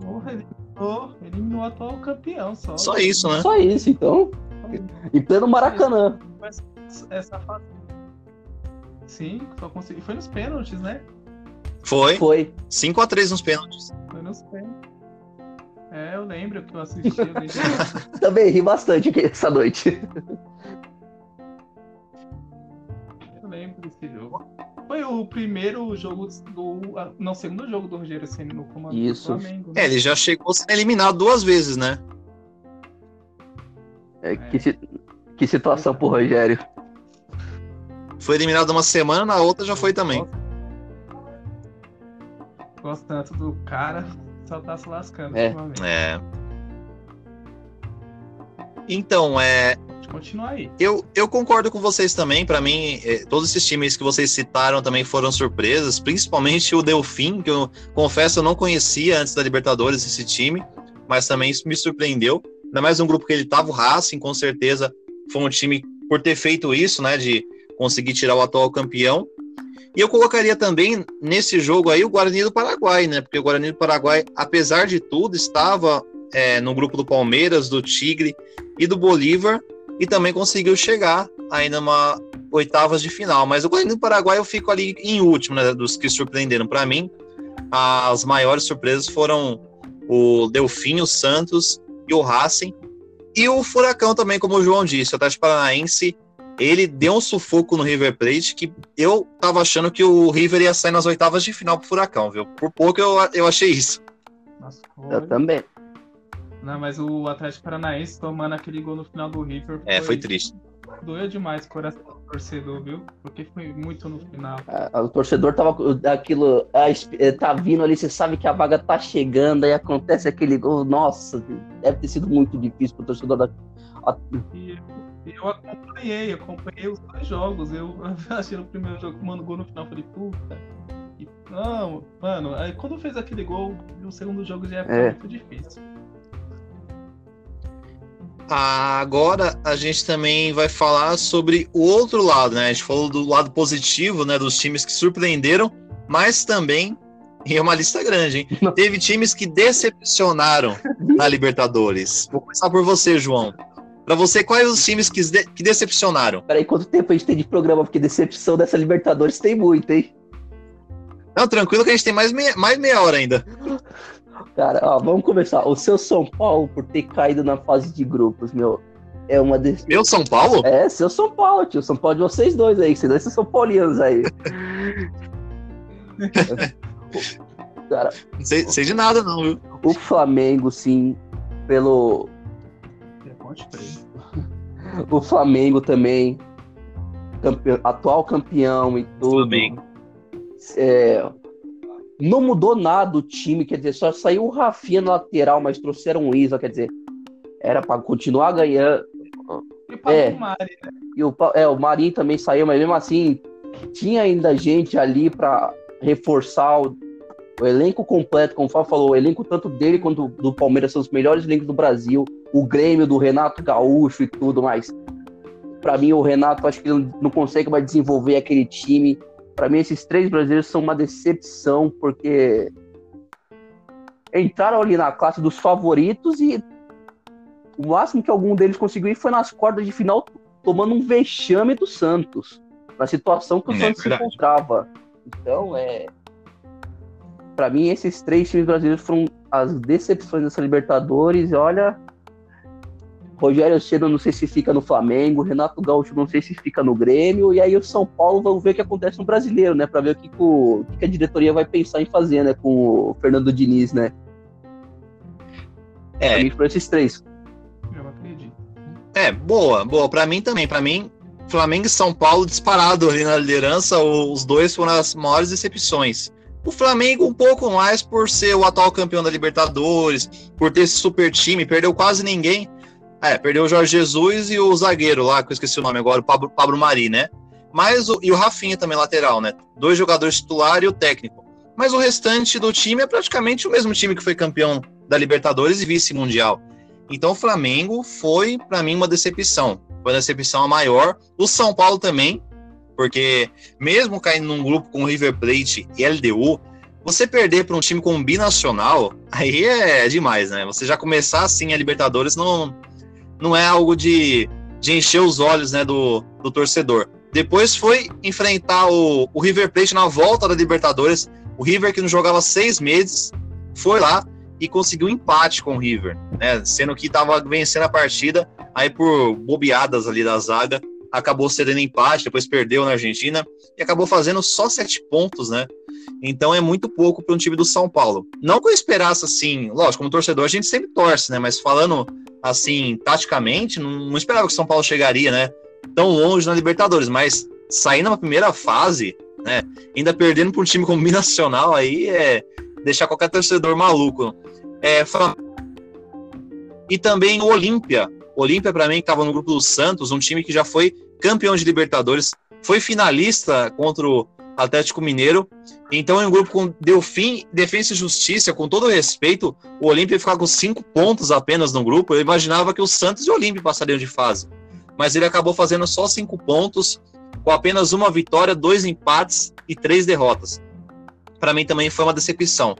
Porra, eliminou, eliminou o atual campeão só. Só isso, né? Só isso, então. Em pleno Maracanã. Essa fase. Sim, só consegui. Foi nos pênaltis, né? Foi. Foi. 5x3 nos pênaltis. Foi nos pênaltis. É, eu lembro que eu assisti. Eu Também ri bastante essa noite. Eu lembro desse jogo. Foi o primeiro jogo do. Não, segundo jogo do Rogério Senna no comando Isso. do Flamengo. Né? É, ele já chegou sendo eliminado duas vezes, né? É, que, que situação pro Rogério. Foi eliminado uma semana, na outra já foi também. Gosto tanto do cara, só tá se lascando. É. é. Então, é. Continuar aí. Eu, eu concordo com vocês também. Para mim, é, todos esses times que vocês citaram também foram surpresas, principalmente o Delfim, que eu confesso eu não conhecia antes da Libertadores esse time, mas também isso me surpreendeu. Ainda mais um grupo que ele tava, o Racing, com certeza foi um time por ter feito isso, né, de conseguir tirar o atual campeão. E eu colocaria também nesse jogo aí o Guarani do Paraguai, né, porque o Guarani do Paraguai, apesar de tudo, estava é, no grupo do Palmeiras, do Tigre e do Bolívar e também conseguiu chegar ainda numa oitavas de final. Mas o Guarani do Paraguai eu fico ali em último, né, dos que surpreenderam para mim. As maiores surpresas foram o Delfim, o Santos e o Racing. E o Furacão também, como o João disse, o Atlético Paranaense, ele deu um sufoco no River Plate que eu tava achando que o River ia sair nas oitavas de final pro Furacão, viu? Por pouco eu, eu achei isso. Nossa, eu também. Não, mas o Atlético Paranaense tomando aquele gol no final do River. Foi... É, foi triste doeu demais o coração do torcedor, viu? Porque foi muito no final. É, o torcedor tava aquilo, é, tá vindo ali, você sabe que a vaga tá chegando, aí acontece aquele gol. Nossa, deve ter sido muito difícil pro torcedor da. E eu acompanhei, acompanhei os dois jogos. Eu achei no primeiro jogo tomando gol no final, falei, puta. E, não, mano, aí quando fez aquele gol, o segundo jogo já é. muito difícil. Agora a gente também vai falar sobre o outro lado, né? A gente falou do lado positivo, né? Dos times que surpreenderam, mas também e é uma lista grande, hein? Teve times que decepcionaram na Libertadores. Vou começar por você, João. Para você, quais os times que, de que decepcionaram? Peraí, quanto tempo a gente tem de programa? Porque decepção dessa Libertadores tem muito, hein? Não, tranquilo que a gente tem mais meia, mais meia hora ainda. Cara, ó, vamos começar. O seu São Paulo, por ter caído na fase de grupos, meu, é uma des... Meu São Paulo? É, seu São Paulo, tio. São Paulo de vocês dois aí, vocês dois são paulianos aí. Cara, não sei, sei, de nada, não, viu? O Flamengo, sim, pelo. o Flamengo também. Campeão, atual campeão e tudo. Flamengo. É, não mudou nada o time, quer dizer, só saiu o Rafinha no lateral, mas trouxeram o Isa, quer dizer, era para continuar ganhando. E é, o Mari, né? E o, é, o Marinho também saiu, mas mesmo assim, tinha ainda gente ali para reforçar o, o, elenco completo, como o Fábio falou, o elenco tanto dele quanto do, do Palmeiras são os melhores elencos do Brasil, o Grêmio do Renato Gaúcho e tudo mais. Para mim, o Renato, acho que ele não consegue mais desenvolver aquele time Para mim, esses três brasileiros são uma decepção, porque entraram ali na classe dos favoritos e o máximo que algum deles conseguiu foi nas quartas de final, tomando um vexame do Santos, na situação que o é, Santos verdade. se encontrava. Então, é. Para mim, esses três times brasileiros foram as decepções dessa Libertadores. E olha, Rogério Ceni não sei se fica no Flamengo, Renato Gaúcho não sei se fica no Grêmio, e aí o São Paulo vamos ver o que acontece no brasileiro, né? Para ver o que, o, o que, a diretoria vai pensar em fazer, né? Com o Fernando Diniz, né? É. Pra mim, por esses três. Eu acredito. É, boa, boa. Para mim também. Para mim, Flamengo e São Paulo disparado ali na liderança, os dois foram as maiores decepções. O Flamengo um pouco mais por ser o atual campeão da Libertadores, por ter esse super time, perdeu quase ninguém. É, perdeu o Jorge Jesus e o zagueiro lá, que eu esqueci o nome agora, o Pablo, Pablo Mari, né? Mas o, e o Rafinha também, lateral, né? Dois jogadores titular e o técnico. Mas o restante do time é praticamente o mesmo time que foi campeão da Libertadores e vice-mundial. Então o Flamengo foi, para mim, uma decepção. Foi uma decepção a maior. O São Paulo também, porque mesmo caindo num grupo com River Plate e LDU, você perder para um time com binacional, aí é demais, né? Você já começar assim a Libertadores não não é algo de, de encher os olhos né, do, do torcedor. Depois foi enfrentar o, o River Plate na volta da Libertadores. O River, que não jogava seis meses, foi lá e conseguiu empate com o River, né? Sendo que estava vencendo a partida, aí por bobeadas ali da zaga, acabou cedendo empate, depois perdeu na Argentina e acabou fazendo só sete pontos, né? Então é muito pouco para um time do São Paulo. Não que eu esperasse assim, lógico, como torcedor a gente sempre torce, né? Mas falando assim, taticamente, não, não esperava que o São Paulo chegaria, né? Tão longe na Libertadores, mas saindo na primeira fase, né? Ainda perdendo para um time como Nacional, aí é deixar qualquer torcedor maluco. É, e também o Olímpia. Olímpia, para mim, que estava no grupo do Santos, um time que já foi campeão de Libertadores, foi finalista contra o Atlético Mineiro. Então, em um grupo com Delfim, Defesa e Justiça, com todo respeito, o Olímpia ia ficar com cinco pontos apenas no grupo. Eu imaginava que o Santos e o Olímpia passariam de fase. Mas ele acabou fazendo só cinco pontos, com apenas uma vitória, dois empates e três derrotas. Para mim também foi uma decepção.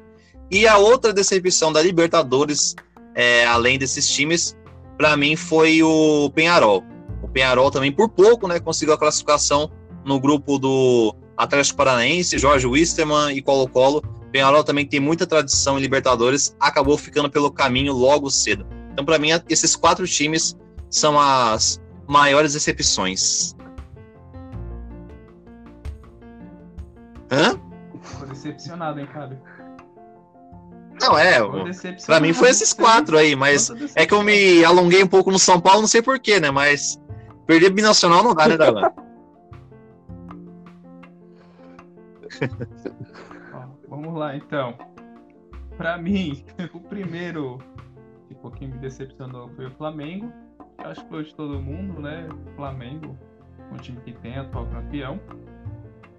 E a outra decepção da Libertadores, é, além desses times, para mim foi o Penharol. O Penharol também, por pouco, né, conseguiu a classificação no grupo do Atlético Paranaense, Jorge Wisterman e Colo-Colo. Penharol também tem muita tradição em Libertadores, acabou ficando pelo caminho logo cedo. Então, para mim, esses quatro times são as maiores decepções. Hã? Tô decepcionado, hein, cara? Não, é. Pra mim foi esses quatro aí, mas é que eu me alonguei um pouco no São Paulo, não sei porquê, né? Mas perder binacional não dá, né, Darlan? Vamos lá, então. Para mim, o primeiro tipo, quem me decepcionou foi o Flamengo. Acho que foi de todo mundo, né? O Flamengo, um time que tem atual campeão.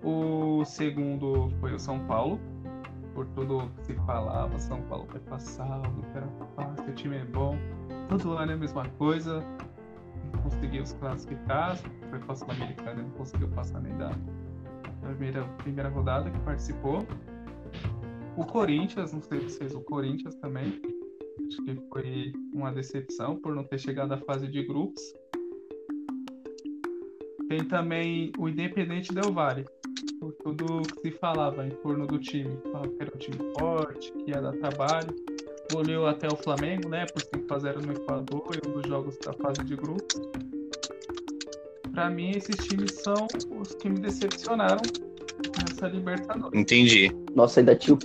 O segundo foi o São Paulo, por tudo que se falava, São Paulo vai passar, o era fácil, o time é bom. Todo ano é a mesma coisa. Conseguiu os classificar, foi para a Sul-Americana, não conseguiu passar nem da primeira, primeira rodada que participou. O Corinthians, não sei se fez o Corinthians também. Acho que foi uma decepção por não ter chegado à fase de grupos. Tem também o Independente Del Valle, por tudo que se falava em torno do time. Falava que era um time forte, que ia dar trabalho. Olhou até o Flamengo, né? Por 5x0 no Equador, e um dos jogos da fase de grupos para mim, esses times são os que me decepcionaram nessa Libertadores. Entendi. Nossa, ainda tinha,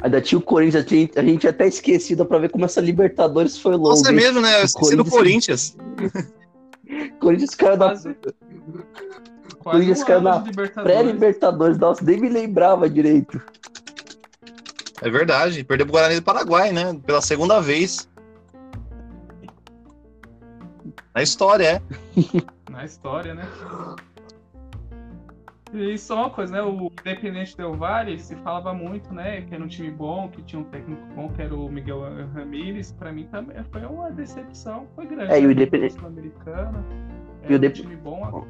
ainda tinha o Corinthians, a gente, a gente até esquecido para ver como essa Libertadores foi longa. Nossa, é mesmo, né? Eu esqueci do Corinthians. Corinthians caiu na. Corinthians caiu na pré-Libertadores. Nossa, nem me lembrava direito. É verdade, perdeu pro Guarani do Paraguai, né? Pela segunda vez. Na história, é. na história, né? E só uma coisa, né? O Independente Del Valle se falava muito, né? Que era um time bom, que tinha um técnico bom, que era o Miguel Ramírez. Para mim também foi uma decepção, foi grande. É, e o né? Independente. Sul-Americana. E o um time bom.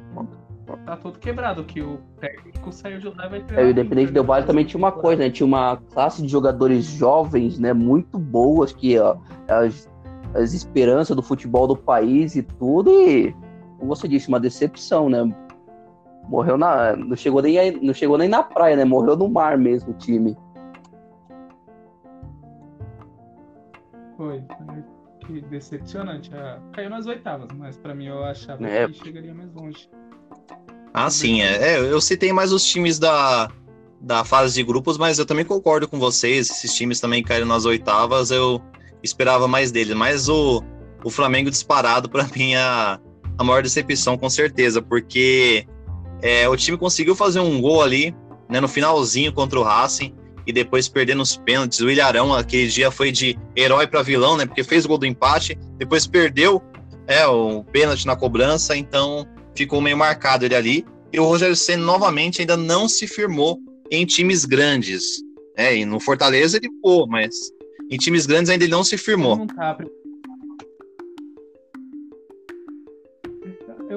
tá tudo quebrado, que o técnico saiu de lá e vai É, o Independente né? Del Vale também tinha uma coisa, né? Tinha uma classe de jogadores jovens, né? Muito boas, que ó, as, as esperanças do futebol do país e tudo, e como você disse, uma decepção, né? Morreu na. Não chegou nem, aí- não chegou nem na praia, né? Morreu no mar mesmo o time. Foi, que decepcionante. Ah, caiu nas oitavas, mas pra mim eu achava É. que chegaria mais longe. Ah, sim, é. É, eu citei mais os times da, da fase de grupos, mas eu também concordo com vocês. Esses times também caíram nas oitavas, eu esperava mais deles. Mas o, o Flamengo disparado, para mim, é a, a maior decepção, com certeza, porque é, o time conseguiu fazer um gol ali, né, no finalzinho contra o Racing, e depois perder nos pênaltis. O Ilharão, aquele dia, foi de herói para vilão, né, porque fez o gol do empate, depois perdeu é, o pênalti na cobrança, então ficou meio marcado ele ali. E o Rogério Senna novamente ainda não se firmou em times grandes. É, e no Fortaleza ele pô, mas em times grandes ainda ele não se firmou. Não tá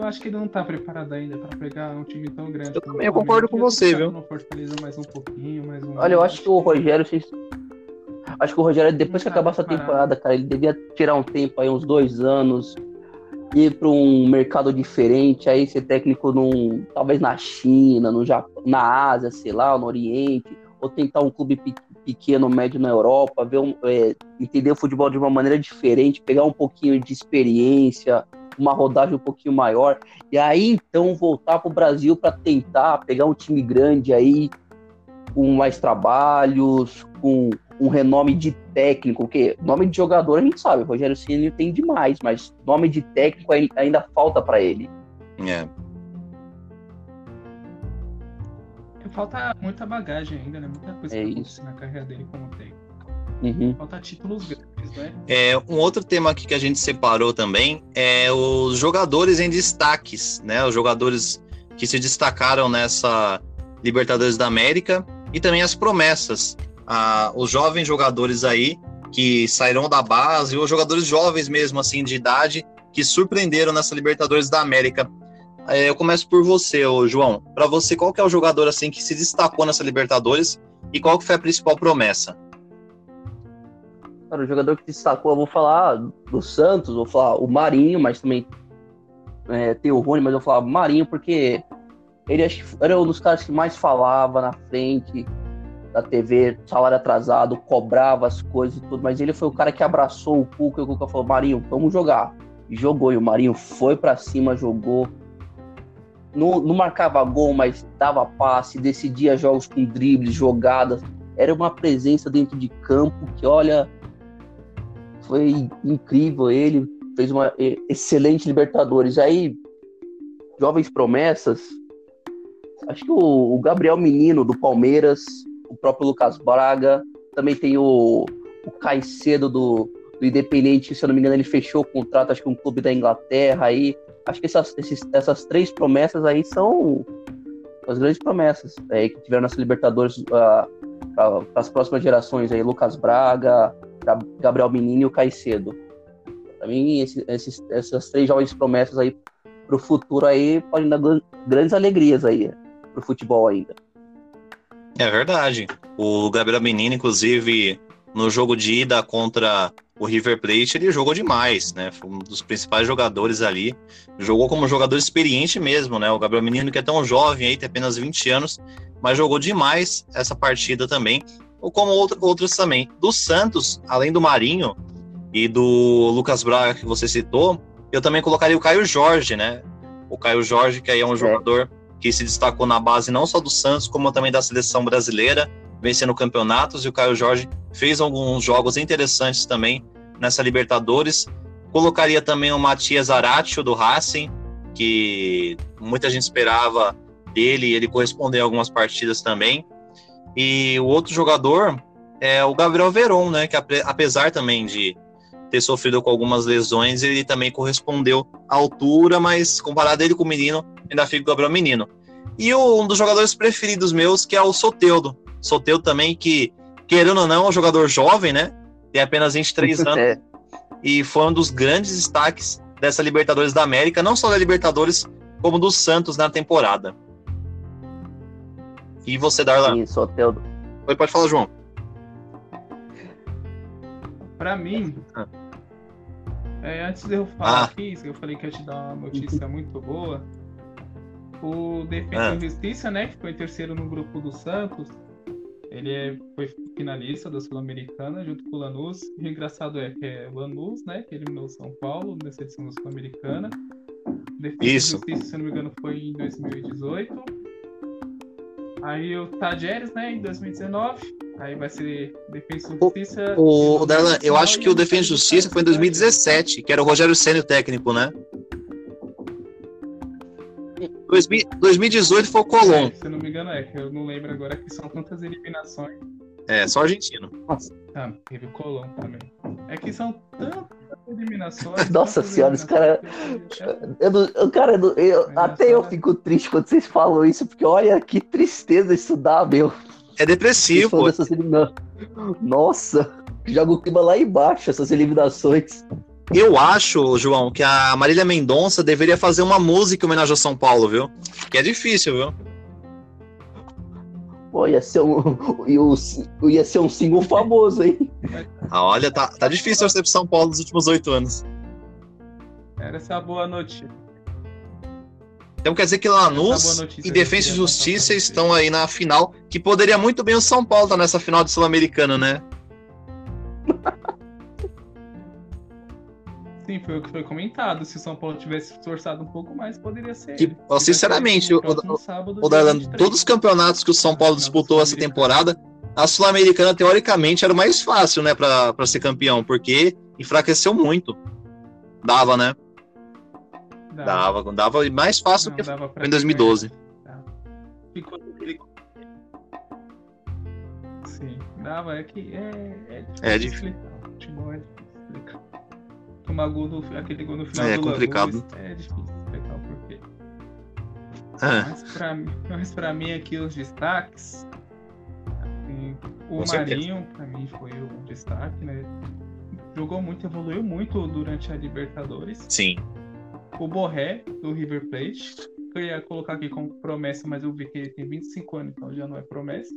acho que ele não tá preparado ainda pra pegar um time tão grande. Eu também Palmeiras. concordo com você, viu? Fortaleza mais um pouquinho, mais um. Olha, eu acho que o Rogério. Acho que o Rogério, depois que tá acabar essa temporada, cara, ele devia tirar um tempo aí, uns dois anos, ir para um mercado diferente, aí ser técnico num, talvez na China, no Japão, na Ásia, sei lá, no Oriente, ou tentar um clube pe- pequeno, médio na Europa, ver um, é, entender o futebol de uma maneira diferente, pegar um pouquinho de experiência, uma rodagem um pouquinho maior, e aí então voltar para o Brasil para tentar pegar um time grande aí, com mais trabalhos, com um renome de técnico, porque nome de jogador a gente sabe, o Rogério Ceni tem demais, mas nome de técnico ai- ainda falta para ele. É. Falta muita bagagem ainda, né? Muita coisa É pra isso. na carreira dele como técnico. Uhum. Falta títulos grandes, né? É, um outro tema aqui que a gente separou também é os jogadores em destaques, né? Os jogadores que se destacaram nessa Libertadores da América e também as promessas. Ah, os jovens jogadores aí que saíram da base, ou jogadores jovens mesmo, assim, de idade, que surpreenderam nessa Libertadores da América. É, eu começo por você, ô, João. Para você, qual que é o jogador assim que se destacou nessa Libertadores e qual que foi a principal promessa? Cara, o jogador que destacou, eu vou falar do Santos, vou falar o Marinho, mas também é, tem o Rony, mas eu vou falar Marinho porque ele acho que era um dos caras que mais falava na frente da TV, salário atrasado, cobrava as coisas e tudo, mas ele foi o cara que abraçou o Cuca e o Cuca falou: Marinho, vamos jogar. E jogou, e o Marinho foi pra cima, jogou. Não, não marcava gol, mas dava passe, decidia jogos com dribles, jogadas. Era uma presença dentro de campo que, olha, foi incrível. Ele fez uma excelente Libertadores. Aí, jovens promessas, acho que o, Gabriel Menino do Palmeiras, o próprio Lucas Braga, também tem o, o Caicedo do, do Independente, se eu não me engano, ele fechou o contrato, acho que um clube da Inglaterra aí. Acho que essas, esses- essas três promessas aí são as grandes promessas aí que tiveram nessa Libertadores para as próximas gerações aí, Lucas Braga, Gabriel Menino e o Caicedo. Para mim, esse- esses- essas três jovens promessas aí para o futuro aí podem dar gran- grandes alegrias aí para o futebol ainda. É verdade. O Gabriel Menino, inclusive, no jogo de ida contra o River Plate, ele jogou demais, né? Foi um dos principais jogadores ali. Jogou como jogador experiente mesmo, né? O Gabriel Menino, que é tão jovem aí, tem apenas 20 anos, mas jogou demais essa partida também. Ou como outro- outros também. Do Santos, além do Marinho e do Lucas Braga, que você citou, eu também colocaria o Caio Jorge, né? O Caio Jorge, que aí é um jogador que se destacou na base não só do Santos, como também da seleção brasileira, vencendo campeonatos, e o Caio Jorge fez alguns jogos interessantes também nessa Libertadores. Colocaria também o Matias Aratio do Racing, que muita gente esperava dele, e ele correspondeu em algumas partidas também. E o outro jogador é o Gabriel Veron, né, que ape- apesar também de ter sofrido com algumas lesões, ele também correspondeu à altura, mas comparado ele com o menino, ainda fica o Gabriel Menino. E o- um dos jogadores preferidos meus, que é o Soteudo. Soteudo também, que, querendo ou não, é um jogador jovem, né? Tem apenas 23 anos É, e foi um dos grandes destaques dessa Libertadores da América, não só da Libertadores, como do Santos na temporada. E você, Darlan? Isso, hotel. Oi, pode falar, João. Pra mim, Ah. é, antes de eu falar Ah. aqui, eu falei que ia te dar uma notícia muito boa. O Defesa Ah. e Justiça, né, que em terceiro no grupo do Santos, ele é- foi finalista da Sul-Americana junto com o Lanús. E o engraçado é que é o Lanús, né, que eliminou o São Paulo nessa edição da Sul-Americana. Defesa Isso. e Justiça, se não me engano, foi em 2018. Aí o Tajeres, né, em 2019. Aí vai ser Defesa e Justiça. O, o Darlan, eu acho que o Defesa e 2019, Justiça foi em 2017, que era o Rogério Senna o técnico, né? 2000 2018 foi o Colom. É, se eu não me engano, é, que eu não lembro agora que são tantas eliminações. É, só argentino. Ah, teve o Colom também. É que são tantas eliminações. Nossa senhora, esse cara- eliminações que- Eu não- eu, cara, eu eu- É até eu engraçado. fico triste quando vocês falam isso, porque olha que tristeza estudar, meu. É depressivo. dessas elimina- Nossa, joga o clima lá embaixo, essas eliminações. Eu acho, João, que a Marília Mendonça deveria fazer uma música em homenagem ao São Paulo, viu? Que é difícil, viu? Pô, ia ser um, ia, ia ser um single famoso, hein? Ah, olha, tá, tá difícil torcer pro São Paulo nos últimos oito anos. Era essa a boa notícia. Então quer dizer que Lanús e Defesa e passar Justiça estão aí na final, que poderia muito bem o São Paulo estar nessa final de Sul-Americana, né? Sim, foi o que foi comentado. Se o São Paulo tivesse esforçado um pouco mais, poderia ser. Que, ó, sinceramente, o- próximo sábado, O dia Darlan, 23. todos os campeonatos que o São Paulo disputou essa temporada, a Sul-Americana, teoricamente, era o mais fácil, né, pra, pra ser campeão, porque enfraqueceu muito. Dava, né? Dava. Dava, dava mais fácil Não, que dava em 2012. Ficou aquele- Sim, dava, é que é, é difícil. É difícil. explicar. Futebol é difícil explicar. Tomar gol no, aquele gol no final É do complicado. Lanús, é difícil explicar o porquê. É, Mas pra, mim- mas pra mim aqui os destaques. assim, o Com certeza. Marinho, pra mim, foi o destaque, né? Jogou muito, evoluiu muito durante a Libertadores. sim. O Borré, do River Plate. Eu ia colocar aqui como promessa, mas eu vi que ele tem 25 anos, então já não é promessa.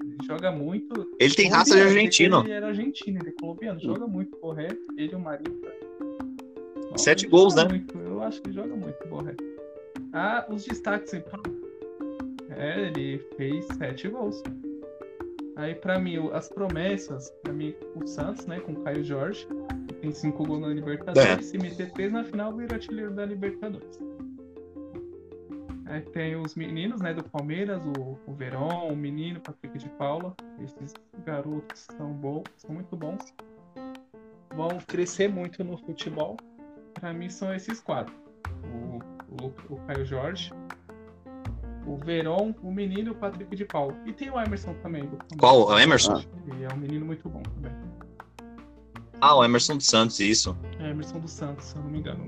Ele joga muito. Ele tem raça de argentino. Ele era argentino, ele é colombiano. Joga muito, Borré. Ele e o Marinho. Nossa, Sete gols, né? muito, Eu acho que joga muito, Borré. Ah, os destaques. É, ele fez sete gols. Aí, pra mim, as promessas, pra mim, o Santos, né, com o Caio Jorge, tem cinco gols na Libertadores, É. se meter três na final, vira artilheiro da Libertadores. Aí tem os meninos, né, do Palmeiras, o, o Verón, o menino, Patrick de Paula. Esses garotos são bons, são muito bons. Vão crescer muito no futebol. Pra mim são esses quatro. O, o, o Caio Jorge, o Verón, o menino e o Patrick de Paula. E tem o Emerson também. do Palmeiras. Qual? O Emerson? Ele é um menino muito bom também. Ah, o Emerson dos Santos, isso. É Emerson dos Santos, se eu não me engano.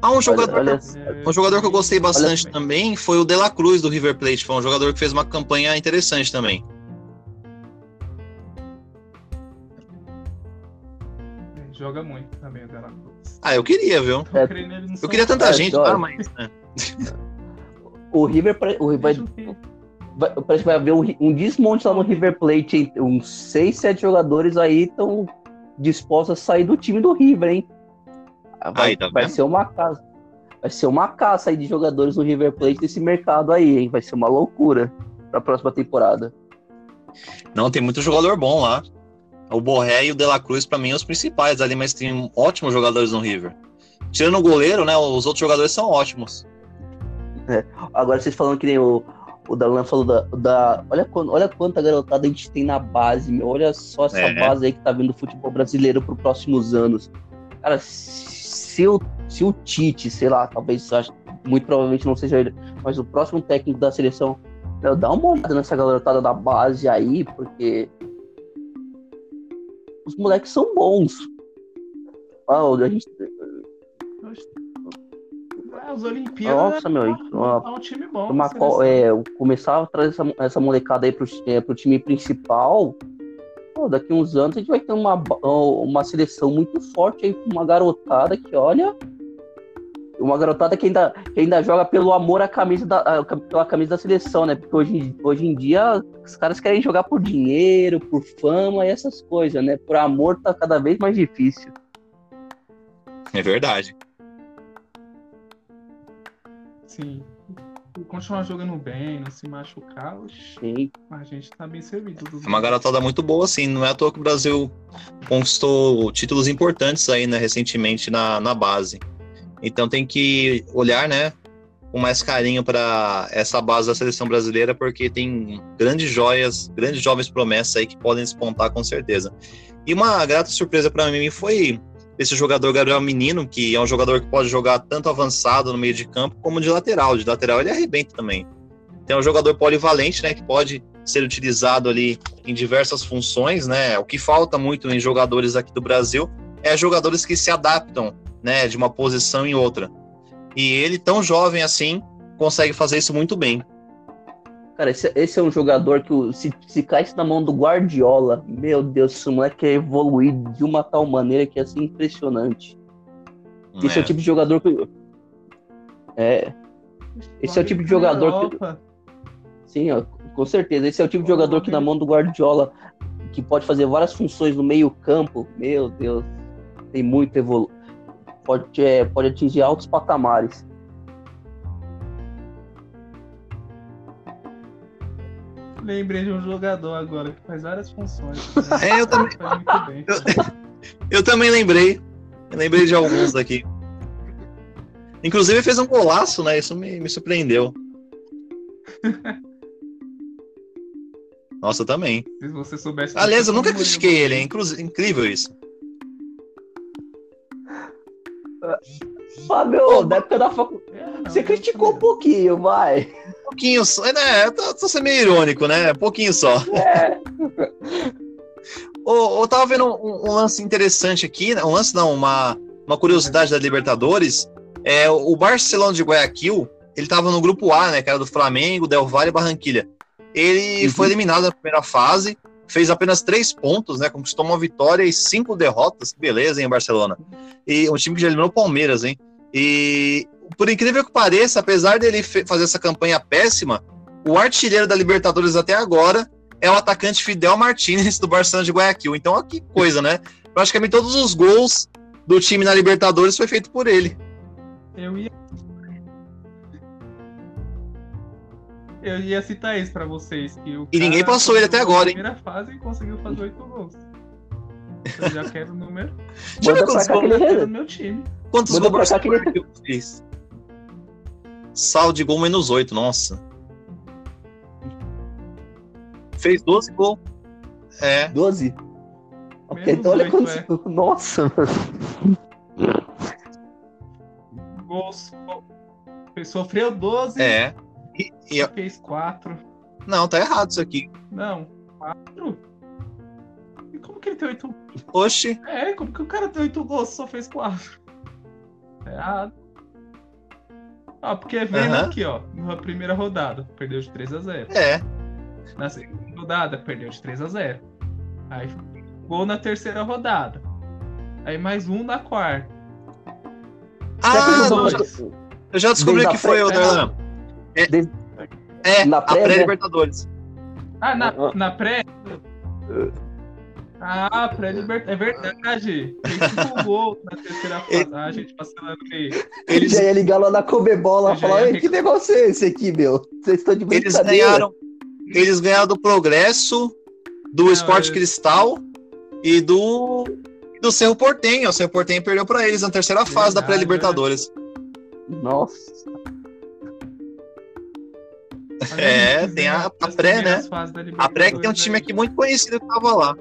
Ah, um jogador, olha- É, um jogador que eu gostei bastante Olha- também foi o De La Cruz do River Plate. Foi um jogador que fez uma campanha interessante também. Joga muito também o Dela Cruz. Ah, eu queria, viu? Eu É, Eu queria tanta É, gente, olha. tá? Mas. né. O River, o River vai, parece que vai haver um, um desmonte lá no River Plate? Uns 6, 7 jogadores aí estão dispostos a sair do time do River, hein? Vai, tá vai ser uma caça. Vai ser uma caça aí de jogadores no River Plate nesse mercado aí, hein? Vai ser uma loucura pra próxima temporada. Não, tem muito jogador bom lá. O Borré e o De La Cruz, pra mim, são os principais ali, mas tem ótimos jogadores no River. Tirando o goleiro, né? Os outros jogadores são ótimos. Agora vocês falando que nem o, o Darlan falou da. da olha, olha quanta garotada a gente tem na base, meu. Olha só essa É. base aí que tá vindo do futebol brasileiro pro próximos anos. Cara, se o, se o Tite, sei lá, talvez muito provavelmente não seja ele, mas o próximo técnico da seleção, meu, dá uma olhada nessa garotada da base aí, porque os moleques são bons. Ah, a gente, Ah, os Olimpíadas. Nossa, meu, é uma- um time bom. uma, é, começar a trazer essa, essa molecada aí pro, é, pro time principal, pô, daqui uns anos a gente vai ter uma, uma seleção muito forte aí com uma garotada que, olha, uma garotada que ainda, que ainda joga pelo amor à camisa da, pela camisa da seleção, né? Porque hoje, hoje em dia os caras querem jogar por dinheiro, por fama e essas coisas, né? Por amor tá cada vez mais difícil. É verdade. Sim. Continuar jogando bem, não se machucar, Sim. a gente tá bem servido. É uma garotada muito boa, assim. Não é à toa que o Brasil conquistou títulos importantes aí, né, recentemente na, na base. Então tem que olhar, né, com mais carinho para essa base da seleção brasileira, porque tem grandes joias, grandes jovens promessas aí que podem despontar com certeza. E uma grata surpresa para mim foi esse jogador Gabriel Menino, que é um jogador que pode jogar tanto avançado no meio de campo como de lateral. De lateral ele arrebenta também. Então é um jogador polivalente, né, que pode ser utilizado ali em diversas funções, né? O que falta muito em jogadores aqui do Brasil é jogadores que se adaptam né, de uma posição em outra. E ele, tão jovem assim, consegue fazer isso muito bem. Cara, esse, esse é um jogador que se, se caísse na mão do Guardiola, meu Deus, esse moleque é evoluir de uma tal maneira que é assim impressionante. É. Esse é o tipo de jogador que. É. Esse é o tipo de jogador que. Sim, ó, com certeza. Esse é o tipo de jogador que na mão do Guardiola, que pode fazer várias funções no meio-campo, meu Deus, tem muito evolu pode, é, pode atingir altos patamares. Lembrei de um jogador agora que faz várias funções. Né? É, eu também. Eu, eu, também lembrei. Eu lembrei de alguns daqui. Inclusive fez um golaço, né? Isso me, me surpreendeu. Nossa, também. Se você soubesse. Aliás, eu nunca critiquei ele, é incrível isso. Fábio, da época da faculdade. É, você criticou um pouquinho, vai. Pouquinho só. É, tô, tô sendo meio irônico, né? Um pouquinho só. É. eu tava vendo um, um, lance interessante aqui, né? um lance não, uma, uma curiosidade da Libertadores. É, o Barcelona de Guayaquil, ele tava no grupo A, né? Que era do Flamengo, Del Valle e Barranquilha. Ele uhum. foi eliminado na primeira fase, fez apenas três pontos, né? Conquistou uma vitória e cinco derrotas. Beleza, hein, Barcelona? E um time que já eliminou o Palmeiras, hein? E por incrível que pareça, apesar dele fazer essa campanha péssima, o artilheiro da Libertadores até agora é o atacante Fidel Martinez do Barcelona de Guayaquil. Então, olha que coisa, né? Praticamente todos os gols do time na Libertadores foi feito por ele. Eu ia Eu ia citar isso pra vocês. Que o e ninguém passou ele até agora, hein? primeira fase conseguiu fazer oito gols. Eu já quero o número. Deixa eu ver quantos gols no meu time. Quantos Manda gols ele fez? Saldo de gol menos oito, nossa. Fez 12 gols. É. 12? Ok, então olha quantos. É. Nossa, mano. Gols. Sofreu 12. É. E, e... Fez quatro. Não, tá errado isso aqui. Não, quatro? E como que ele tem oito? Oxi. É, como que o cara tem oito gols só fez quatro? Tá errado. Ah, porque vendo uhum. aqui, ó, na primeira rodada, perdeu de 3 a 0 É. Na segunda rodada, perdeu de 3 a 0 Aí gol na terceira rodada. Aí mais um na quarta. Ah, não, já, eu já descobri que foi o da. É, é na pré, a pré-Libertadores. Né? Ah, na, na pré? Ah, pré-Libertadores. É verdade. Ele tipo gol na terceira fase. Ah, a gente passando aí. Eles já ia ligar lá na Comebola e falar: ia... que negócio é esse aqui, meu? Vocês estão de brincadeira. Eles ganharam, eles ganharam do Progresso, do Não, Esporte eu... Cristal e do do Cerro Portenho. O Cerro Portenho perdeu para eles na terceira fase da pré-Libertadores. Nossa. É, tem a, a pré, né? A pré que tem um time aqui muito conhecido que tava lá.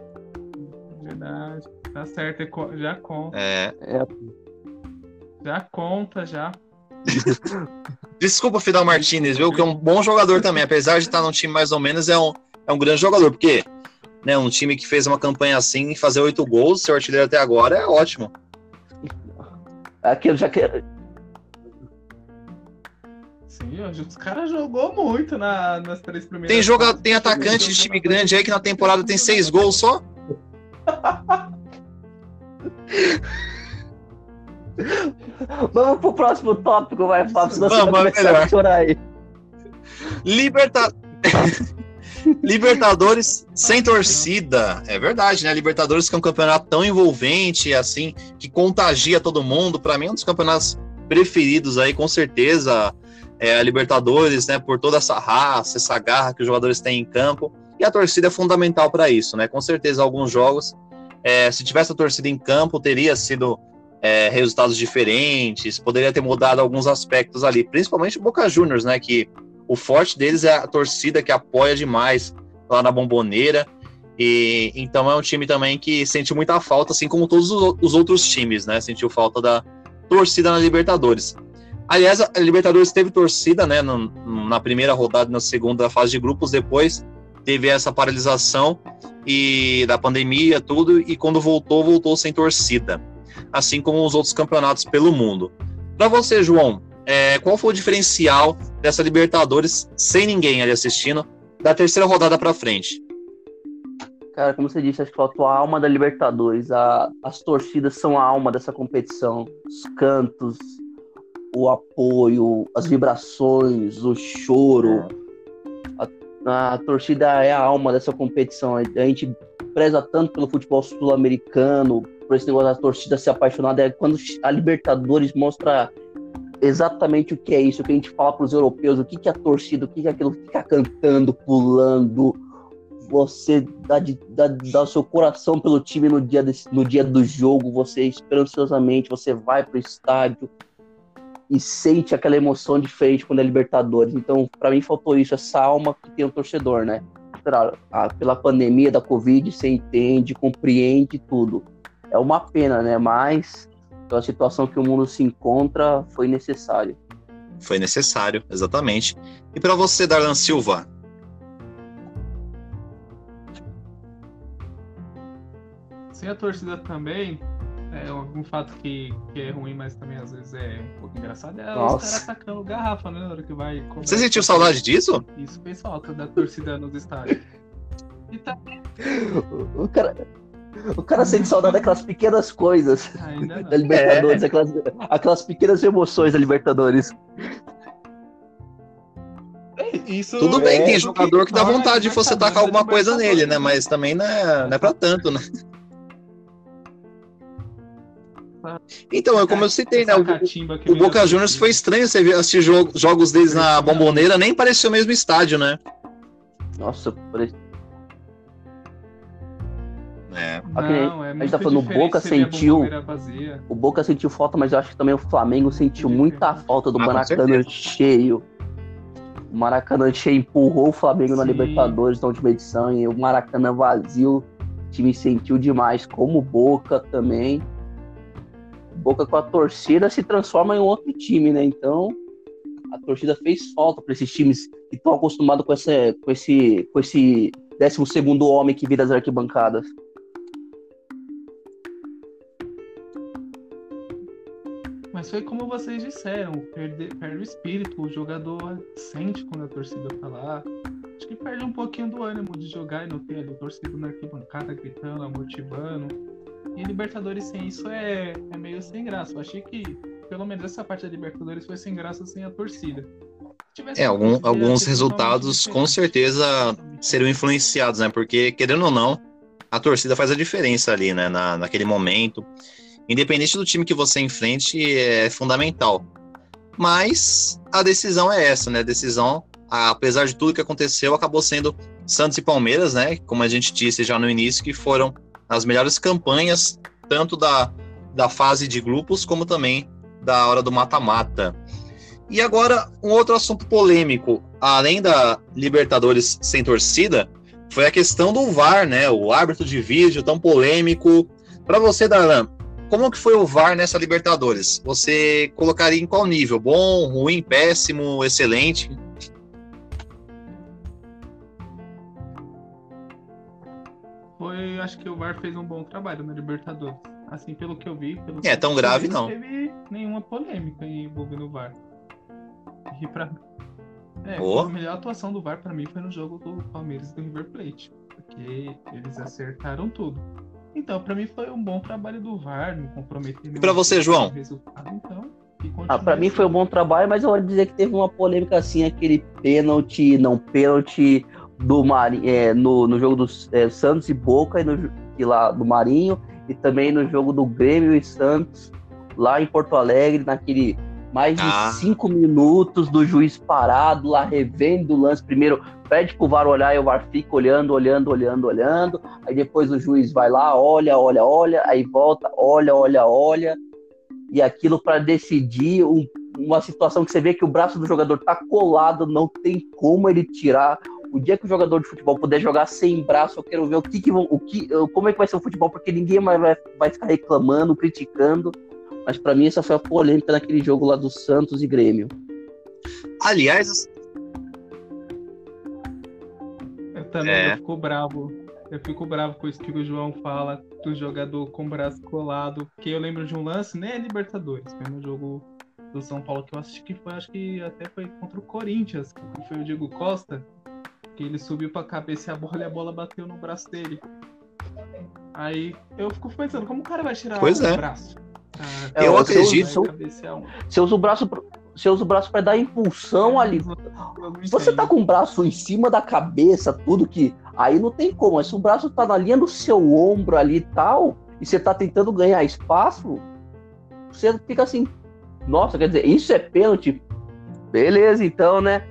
Verdade. Tá certo, já conta. É. é. Já conta, já. Desculpa, Fidel Martinez, viu? Que é um bom jogador também. Apesar de estar num time mais ou menos, é um, é um grande jogador. Porque né, um time que fez uma campanha assim fazer oito gols, seu artilheiro até agora, é ótimo. Aqui, já que, Sim, os caras jogou muito na, nas três primeiras. Tem, joga, tem atacante de time grande aí que na temporada tem seis gols só? Vamos pro próximo tópico, vai, Fábio, senão Vamos, você vai começar melhor. a chorar aí. Liberta... Libertadores sem torcida. É verdade, né? Libertadores que é um campeonato tão envolvente, assim, que contagia todo mundo. Para mim, é um dos campeonatos preferidos aí, com certeza. É a Libertadores, né? Por toda essa raça, essa garra que os jogadores têm em campo. E a torcida é fundamental para isso, né? Com certeza, alguns jogos, é, se tivesse a torcida em campo, teria sido é, resultados diferentes, poderia ter mudado alguns aspectos ali, principalmente o Boca Juniors, né? Que o forte deles é a torcida que apoia demais lá na bomboneira. E então é um time também que sente muita falta, assim como todos os, os outros times, né? Sentiu falta da torcida na Libertadores. Aliás, a Libertadores teve torcida, né? na primeira rodada, na segunda fase de grupos, depois teve essa paralisação e da pandemia, tudo, e quando voltou, voltou sem torcida. Assim como os outros campeonatos pelo mundo. Para você, João, é, qual foi o diferencial dessa Libertadores sem ninguém ali assistindo da terceira rodada para frente? Cara, como você disse, acho que faltou a alma da Libertadores. A- as torcidas são a alma dessa competição. Os cantos, o apoio, as vibrações, o choro. A, a torcida é a alma dessa competição. A gente preza tanto pelo futebol sul-americano, por esse negócio da torcida ser apaixonada. É quando a Libertadores mostra exatamente o que é isso, o que a gente fala para os europeus, o que, que é a torcida, o que, que é aquilo que fica cantando, pulando, você dá, de, dá, dá o seu coração pelo time no dia, desse, no dia do jogo, você esperançosamente, você vai pro estádio e sente aquela emoção diferente quando é Libertadores. Então, para mim, faltou isso, essa alma que tem o torcedor, né? Pela, a, pela pandemia da Covid, você entende, compreende tudo. É uma pena, né? Mas, pela situação que o mundo se encontra, foi necessário. Foi necessário, exatamente. E para você, Darlan Silva, Sem a torcida também, é algum fato que, que é ruim, mas também às vezes é um pouco engraçado, é os Nossa. caras atacando garrafa, né? Na hora que vai. comer. você sentiu saudade disso? Isso fez falta da torcida nos estádios. E tá O, cara. O cara sente saudade daquelas pequenas coisas ainda da. Libertadores, aquelas, aquelas pequenas emoções da Libertadores. Isso Tudo É, bem, tem isso jogador que dá torna vontade de você tacar alguma coisa nele, né? Mas também não é, não é pra tanto, né? Então, eu, como eu citei, né? O, o Boca Juniors foi estranho você ver assistir jo- jogos deles na bomboneira, nem parecia o mesmo estádio, né? Nossa, parece- É. Não, é a gente tá falando, o Boca sentiu- o Boca sentiu falta, mas eu acho que também o Flamengo sentiu muita falta do Ah, Maracanã cheio. O Maracanã cheio empurrou o Flamengo na Sim. Libertadores na última edição e o Maracanã vazio, o time sentiu demais, como o Boca também. Boca com a torcida se transforma em outro time, né? Então, a torcida fez falta para esses times que estão acostumados com, com esse com esse 12 segundo homem que vira as arquibancadas. Mas foi como vocês disseram, perde, perde o espírito, o jogador sente quando a torcida tá lá. Acho que perde um pouquinho do ânimo de jogar e não ter ali torcida na arquibancada gritando, motivando. E Libertadores sem isso é, é meio sem graça. Eu achei que pelo menos essa parte da Libertadores foi sem graça sem a torcida. É, algum- alguns resultados com certeza seriam influenciados, né? Porque, querendo ou não, a torcida faz a diferença ali, né? Na, naquele momento. Independente do time que você enfrente, é fundamental. Mas a decisão é essa, né? A decisão, apesar de tudo que aconteceu, acabou sendo Santos e Palmeiras, né? Como a gente disse já no início, que foram as melhores campanhas, tanto da, da fase de grupos, como também da hora do mata-mata. E agora, um outro assunto polêmico, além da Libertadores sem torcida, foi a questão do VAR, né? O árbitro de vídeo tão polêmico. Para você, Darlan, como que foi o VAR nessa Libertadores? Você colocaria em qual nível? Bom, ruim, péssimo, excelente? Foi, acho que o VAR fez um bom trabalho na Libertadores. Assim, pelo que eu vi. Pelo É, que tão eu grave, vi, não. teve nenhuma polêmica envolvendo o VAR. E pra... É, Ô. a melhor atuação do VAR pra mim foi no jogo do Palmeiras e do River Plate. Porque eles acertaram tudo. Então, pra mim foi um bom trabalho do VAR, não comprometer. E pra você, João? Resultado, então, ah, pra mim foi um bom trabalho, mas eu vou dizer que teve uma polêmica assim, aquele pênalti, não pênalti do Marinho, é, no, no jogo do é, Santos e Boca e, no, e lá do Marinho, e também no jogo do Grêmio e Santos, lá em Porto Alegre, naquele mais de ah. cinco minutos do juiz parado lá revendo o lance. Primeiro pede pro VAR olhar e o VAR fica olhando, olhando, olhando, olhando. Aí depois o juiz vai lá, olha, olha, olha, aí volta, olha, olha, olha. E aquilo para decidir um, uma situação que você vê que o braço do jogador tá colado, não tem como ele tirar. O dia que o jogador de futebol puder jogar sem braço, eu quero ver o que, que o que, como é que vai ser o futebol, porque ninguém mais vai, vai ficar reclamando, criticando. Mas para mim essa foi a polêmica naquele jogo lá do Santos e Grêmio. Aliás, eu também é. eu fico bravo. Eu fico bravo com isso que o João fala do jogador com o braço colado. Porque eu lembro de um lance, nem é Libertadores, foi no jogo do São Paulo que eu assisti que foi, acho que até foi contra o Corinthians, que foi o Diego Costa, que ele subiu pra cabeça e a bola e a bola bateu no braço dele. Aí eu fico pensando, como o cara vai tirar pois o é. braço? É, eu acredito. Você usa o braço você usa o braço para dar impulsão ali. Você tá com o braço em cima da cabeça, tudo que. Aí não tem como. Mas se o braço tá na linha do seu ombro ali e tal, e você tá tentando ganhar espaço, você fica assim. Nossa, quer dizer, isso é pênalti? Beleza, então, né?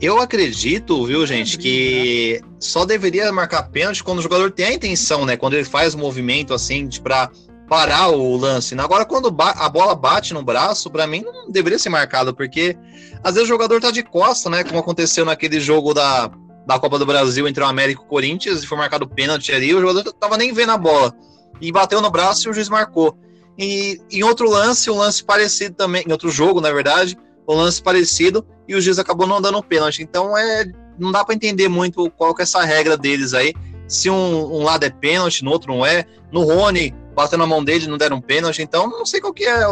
Eu acredito, viu, gente, que só deveria marcar pênalti quando o jogador tem a intenção, né? Quando ele faz o movimento assim, para parar o lance. Agora, quando a bola bate no braço, para mim não deveria ser marcado, porque às vezes o jogador tá de costa, né? Como aconteceu naquele jogo da, da Copa do Brasil entre o América e o Corinthians, e foi marcado pênalti ali, o jogador tava nem vendo a bola. E bateu no braço e o juiz marcou. E em outro lance, um lance parecido também, em outro jogo, na verdade, um lance parecido, e o juiz acabou não dando pênalti. Então é, não dá para entender muito qual que é essa regra deles aí. Se um, um, lado é pênalti, no outro não é. No Rony, batendo a mão dele, não deram pênalti. Então não sei qual que é,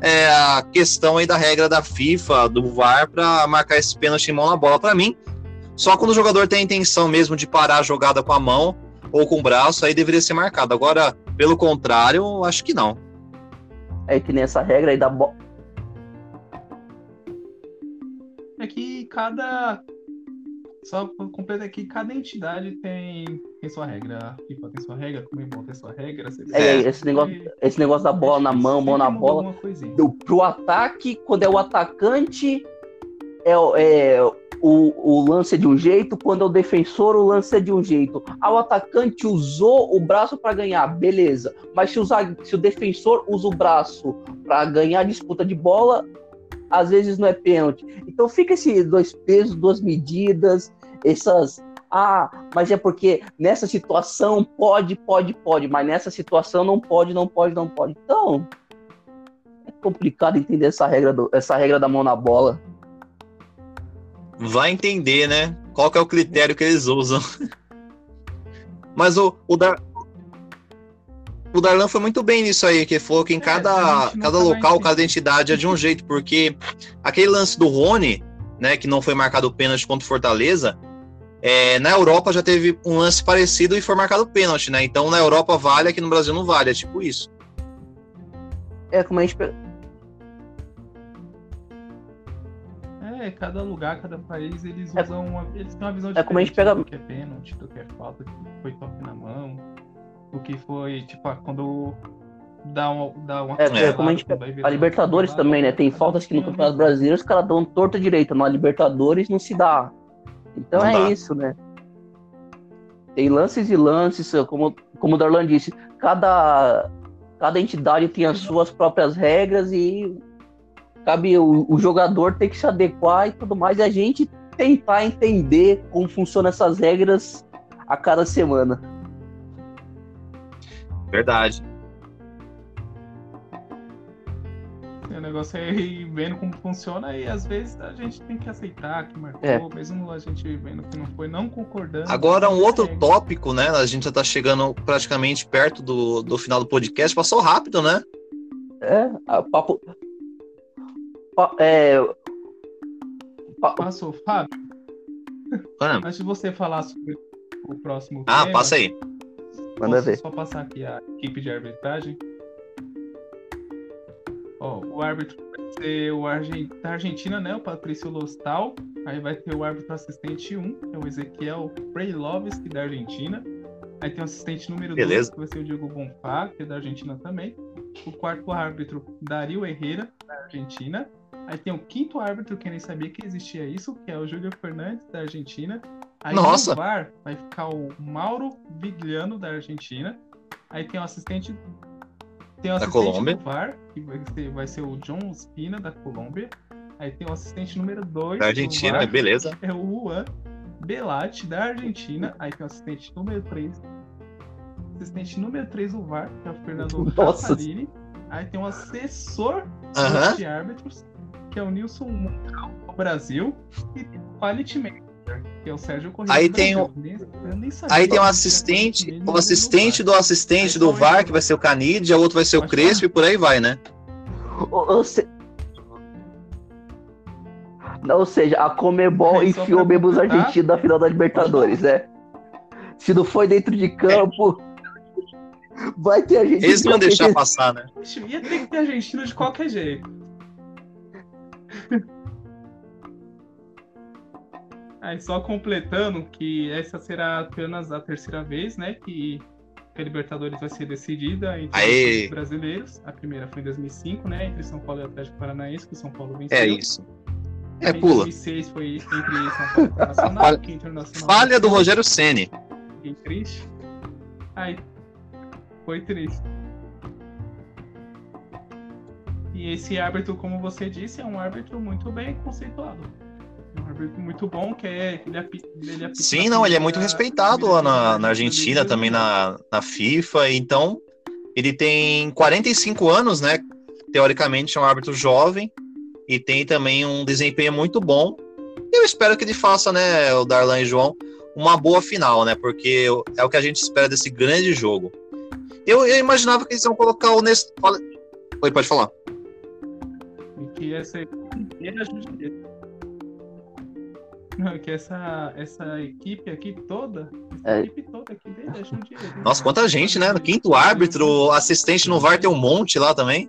é a questão aí da regra da FIFA, do VAR, para marcar esse pênalti em mão na bola. Para mim, só quando o jogador tem a intenção mesmo de parar a jogada com a mão ou com o braço, aí deveria ser marcado. Agora, pelo contrário, acho que não. É que nessa regra aí da bola é que cada. Só completar aqui, cada entidade tem, tem sua regra. FIFA tem sua regra, Comembol tem sua regra. É, esse negócio, esse negócio da bola na mão, mão na bola. Do, pro ataque, quando é o atacante, é, é o, o lance é de um jeito, quando é o defensor, o lance é de um jeito. Ah, o atacante usou o braço para ganhar, beleza. Mas se, usar, se o defensor usa o braço para ganhar a disputa de bola, às vezes não é pênalti. Então fica esses dois pesos, duas medidas, essas. Ah, mas é porque nessa situação pode, pode, pode, mas nessa situação não pode, não pode, não pode. Então é complicado entender essa regra, do, essa regra da mão na bola. Vai entender, né? Qual que é o critério que eles usam. Mas o, o, Dar, o Darlan foi muito bem nisso aí, que falou que em é, cada, cada local, cada entidade é de um jeito, porque aquele lance do Rony, né, que não foi marcado pênalti contra o Fortaleza, é, na Europa já teve um lance parecido e foi marcado pênalti, né? Então na Europa vale, aqui no Brasil não vale, é tipo isso. É como a gente. É, cada lugar, cada país, eles é usam uma, eles têm uma visão diferente é como a gente pega... do que é pênalti, do que é falta, que foi toque na mão o que foi, tipo, quando dá uma. Dá uma é, é como a gente. A Libertadores também, né? Tem faltas que no Campeonato Brasileiro os caras dão torta direita. Na Libertadores não se dá. Então não é dá. isso, né? Tem lances e lances, como, como o Darlan disse, cada, cada entidade tem as suas próprias regras e cabe o, o jogador ter que se adequar e tudo mais, e a gente tentar entender como funcionam essas regras a cada semana. Verdade. O negócio é ir vendo como funciona e às vezes a gente tem que aceitar que marcou, é. mesmo a gente vendo que não foi, não concordando. Agora, um outro é. tópico, né? A gente já tá chegando praticamente perto do, do final do podcast, passou rápido, né? É, papo. Pa, é... Pa... Passou, Fábio. Antes de você falar sobre o próximo Ah, tema, passa aí Manda Posso ver. só passar aqui a equipe de arbitragem? Ó, o árbitro vai ser o Argen- da Argentina, né? O Patrício Lostal. Aí vai ter o árbitro assistente 1, que é o Ezequiel Freilovski, da Argentina. Aí tem o assistente número 2, Beleza. que vai ser o Diego Bonfá, que é da Argentina também. O quarto árbitro, Dario Herrera, da Argentina. Aí tem o quinto árbitro, que eu nem sabia que existia isso, que é o Júlio Fernandes, da Argentina. Aí Nossa. no VAR vai ficar o Mauro Vigliano, da Argentina. Aí tem o assistente. Tem o Da assistente Colômbia. do VAR, que vai ser, vai ser o John Spina, da Colômbia. Aí tem o assistente número 2. Da Argentina, beleza. É o Juan Belatti, da Argentina. Aí tem o assistente número 3. Assistente número 3 do VAR, que é o Fernando. Raffarini. Aí tem o assessor Aham. de árbitros, que é o Nilson Mundial do Brasil. E tem o Quality Manager, que é o Sérgio Corrêa. Aí tem sabia Aí tem um assistente, o assistente VAR. do assistente do VAR, que vai ser o Canidia, o outro vai ser o Crespo e por aí vai, né? Ou, seja, a Comebol enfiou mesmo os argentinos da final da Libertadores, é. Se não foi dentro de campo, vai ter a gente. Eles não deixar passar, né? Ia ter que ter Argentina de qualquer jeito. Aí só completando que essa será apenas a terceira vez, né, que a Libertadores vai ser decidida entre Aê. os brasileiros. A primeira foi em 2005, né, entre São Paulo e Atlético Paranaense, que o São Paulo venceu. É isso. É, Em pula. 2006 foi entre São Paulo e Internacional, Falha- que Internacional Falha do. Rogério Ceni. Fiquei triste. Aí, foi triste. E esse árbitro, como você disse, é um árbitro muito bem conceituado. É um árbitro muito bom, que é. Ele api- ele apita Sim, não, ele é muito a- respeitado lá na, na Argentina, também na, na FIFA. Então, ele tem 45 anos, né? Teoricamente é um árbitro jovem e tem também um desempenho muito bom. Eu espero que ele faça, né, o Darlan e João, uma boa final, né? Porque é o que a gente espera desse grande jogo. Eu, eu imaginava que eles iam colocar o Nestor. Oi, pode falar. E que essa equipe inteira ajude ele. Não, que essa, essa equipe aqui toda, essa É. equipe toda aqui dele ajude ele. Nossa, quanta gente, né? No quinto árbitro, assistente no VAR tem um monte lá também.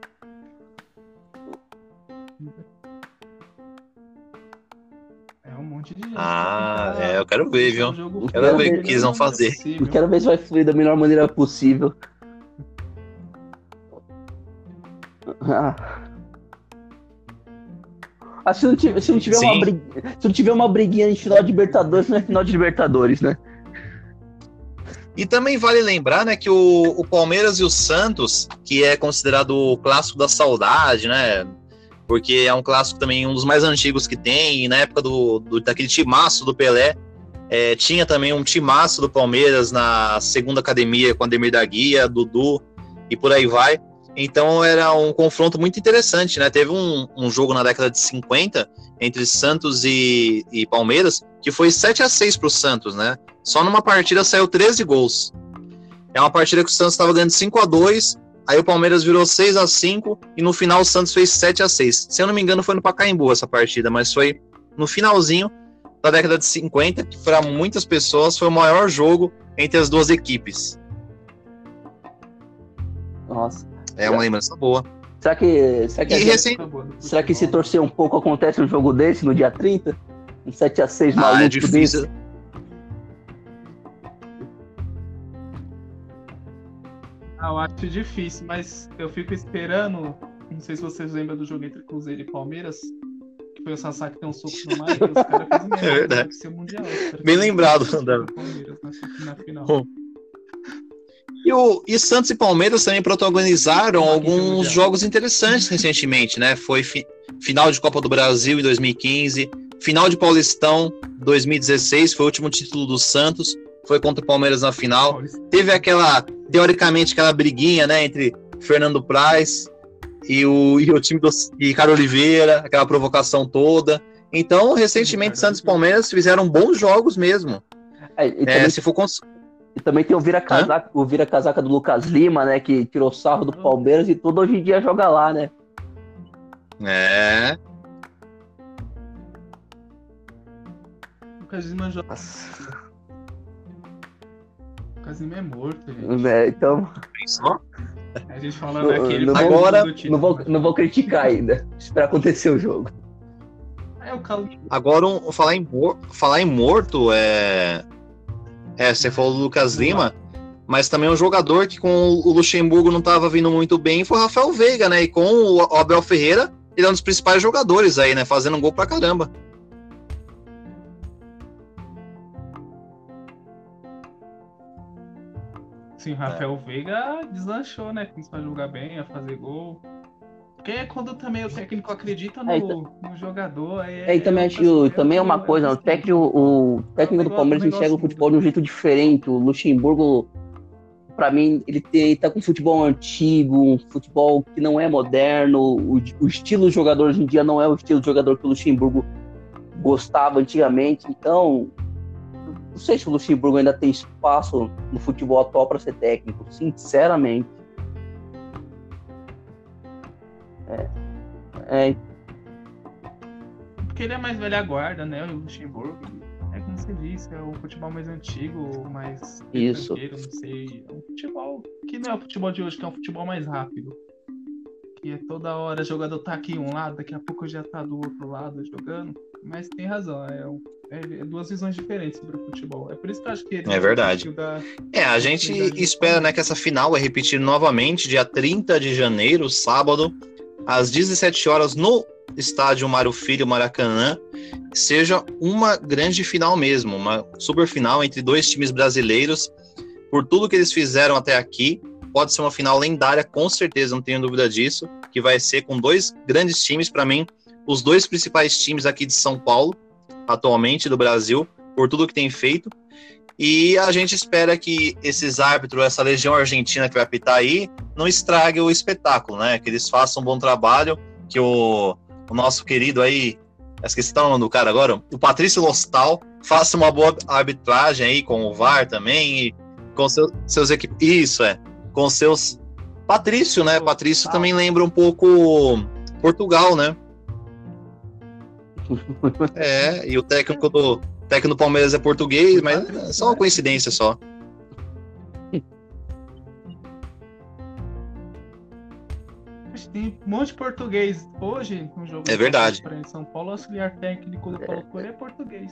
É um monte de gente. Ah, pra é, eu quero ver, viu? o jogo Quero fluir ver da o que eles vão fazer. possível. Eu quero ver se vai fluir da melhor maneira possível. Ah. Ah, se não tiver, se não tiver uma briga, se não tiver uma briguinha em final de Libertadores, não é final de Libertadores, né? E também vale lembrar, né, que o, o Palmeiras e o Santos, que é considerado o clássico da saudade, né? Porque é um clássico também um dos mais antigos que tem, e na época do, do- daquele timaço do Pelé, é, tinha também um timaço do Palmeiras na segunda academia com Ademir da Guia, Dudu e por aí vai. Então era um confronto muito interessante, né? Teve um, um jogo na década de 50 entre Santos e, e Palmeiras que foi 7 a 6 para o Santos, né? Só numa partida saiu 13 gols. É uma partida que o Santos estava ganhando 5 a 2 aí o Palmeiras virou 6 a 5 e no final o Santos fez 7 a 6 Se eu não me engano, foi no Pacaembu essa partida, mas foi no finalzinho da década de 50, que para muitas pessoas foi o maior jogo entre as duas equipes. Nossa. É uma lembrança boa. Será que, será que, E recém- será que se torcer um pouco acontece um jogo desse no dia 30? Um 7x6 Ah, maluco é difícil. desse? Ah, eu acho difícil, mas eu fico esperando. Não sei se vocês lembram do jogo entre Cruzeiro e Palmeiras. Que foi o Sassá que tem um soco no mar e os caras merda, É verdade. ser mundial. Bem lembrado, André. Palmeiras na, na final. Bom, E, o, e Santos e Palmeiras também protagonizaram alguns jogos interessantes recentemente, né? Foi fi- final de Copa do Brasil em 2015, final de Paulistão 2016, foi o último título do Santos, foi contra o Palmeiras na final. Paulista. Teve aquela, teoricamente, aquela briguinha, né, entre Fernando Praz e o, e o time do e Ricardo Oliveira, aquela provocação toda. Então, recentemente, Santos e. Palmeiras fizeram bons jogos mesmo. É, e, É, também, se for cons- e também tem o vira-casaca o vira -casaca do Lucas Lima, né? Que tirou sarro do Palmeiras e tudo hoje em dia joga lá, né? É, O Lucas Lima joga. Lucas Lima é morto, gente. É, então, Pensou? A gente falando aquele não, Agora- não, vou, não vou criticar ainda. Esperar acontecer o jogo. É o Agora, um, falar, em falar em morto, é. É, você falou do Lucas Lima, mas também um jogador que com o Luxemburgo não estava vindo muito bem foi o Rafael Veiga, né? E com o Abel Ferreira, ele é um dos principais jogadores aí, né? Fazendo um gol pra caramba. Sim, Rafael Veiga deslanchou, né? Começou a jogar bem, a fazer gol. Porque é quando também o técnico acredita no, É, no jogador. aí É, e também outra- acho também é uma coisa, o técnico, o técnico do Palmeiras um enxerga o futebol de um jeito diferente. O Luxemburgo, pra mim, ele tem, tá com futebol antigo, um futebol que não é moderno. O, o estilo do jogador hoje em dia não é o estilo de jogador que o Luxemburgo gostava antigamente. Então, não sei se o Luxemburgo ainda tem espaço no futebol atual para ser técnico, sinceramente. É, é, Porque ele é mais velha guarda, né? O Luxemburgo. É como você disse, é o futebol mais antigo, mais. Isso. Não sei. É um futebol que não é o futebol de hoje, que é um futebol mais rápido. Que é toda hora o jogador tá aqui um lado, daqui a pouco já tá do outro lado jogando. Mas tem razão, é, um- é- é duas visões diferentes sobre o futebol. É por isso que eu acho que ele É verdade. dar- É, a gente espera né, que essa final vai repetir novamente, dia 30 de janeiro, sábado, às 17 horas, no estádio Mário Filho Maracanã. Seja uma grande final mesmo, uma super final entre dois times brasileiros. Por tudo que eles fizeram até aqui, pode ser uma final lendária, com certeza, não tenho dúvida disso. Que vai ser com dois grandes times, para mim, os dois principais times aqui de São Paulo, atualmente, do Brasil, por tudo que tem feito. E a gente espera que esses árbitros, essa legião argentina que vai apitar aí, não estrague o espetáculo, né? Que eles façam um bom trabalho, que o, o nosso querido aí, esqueci o nome do cara agora, o Patrício Lostal, faça uma boa arbitragem aí com o VAR também, e com seu, seus equipes. Isso, é. Com seus. Patrício, né? Patrício também lembra um pouco Portugal, né? É, e o técnico do, o técnico do Palmeiras é português, mas é só uma coincidência só. Que Tem um monte de português. Hoje, no jogo É verdade. Em São Paulo, o auxiliar técnico do Paulo Coelho é português.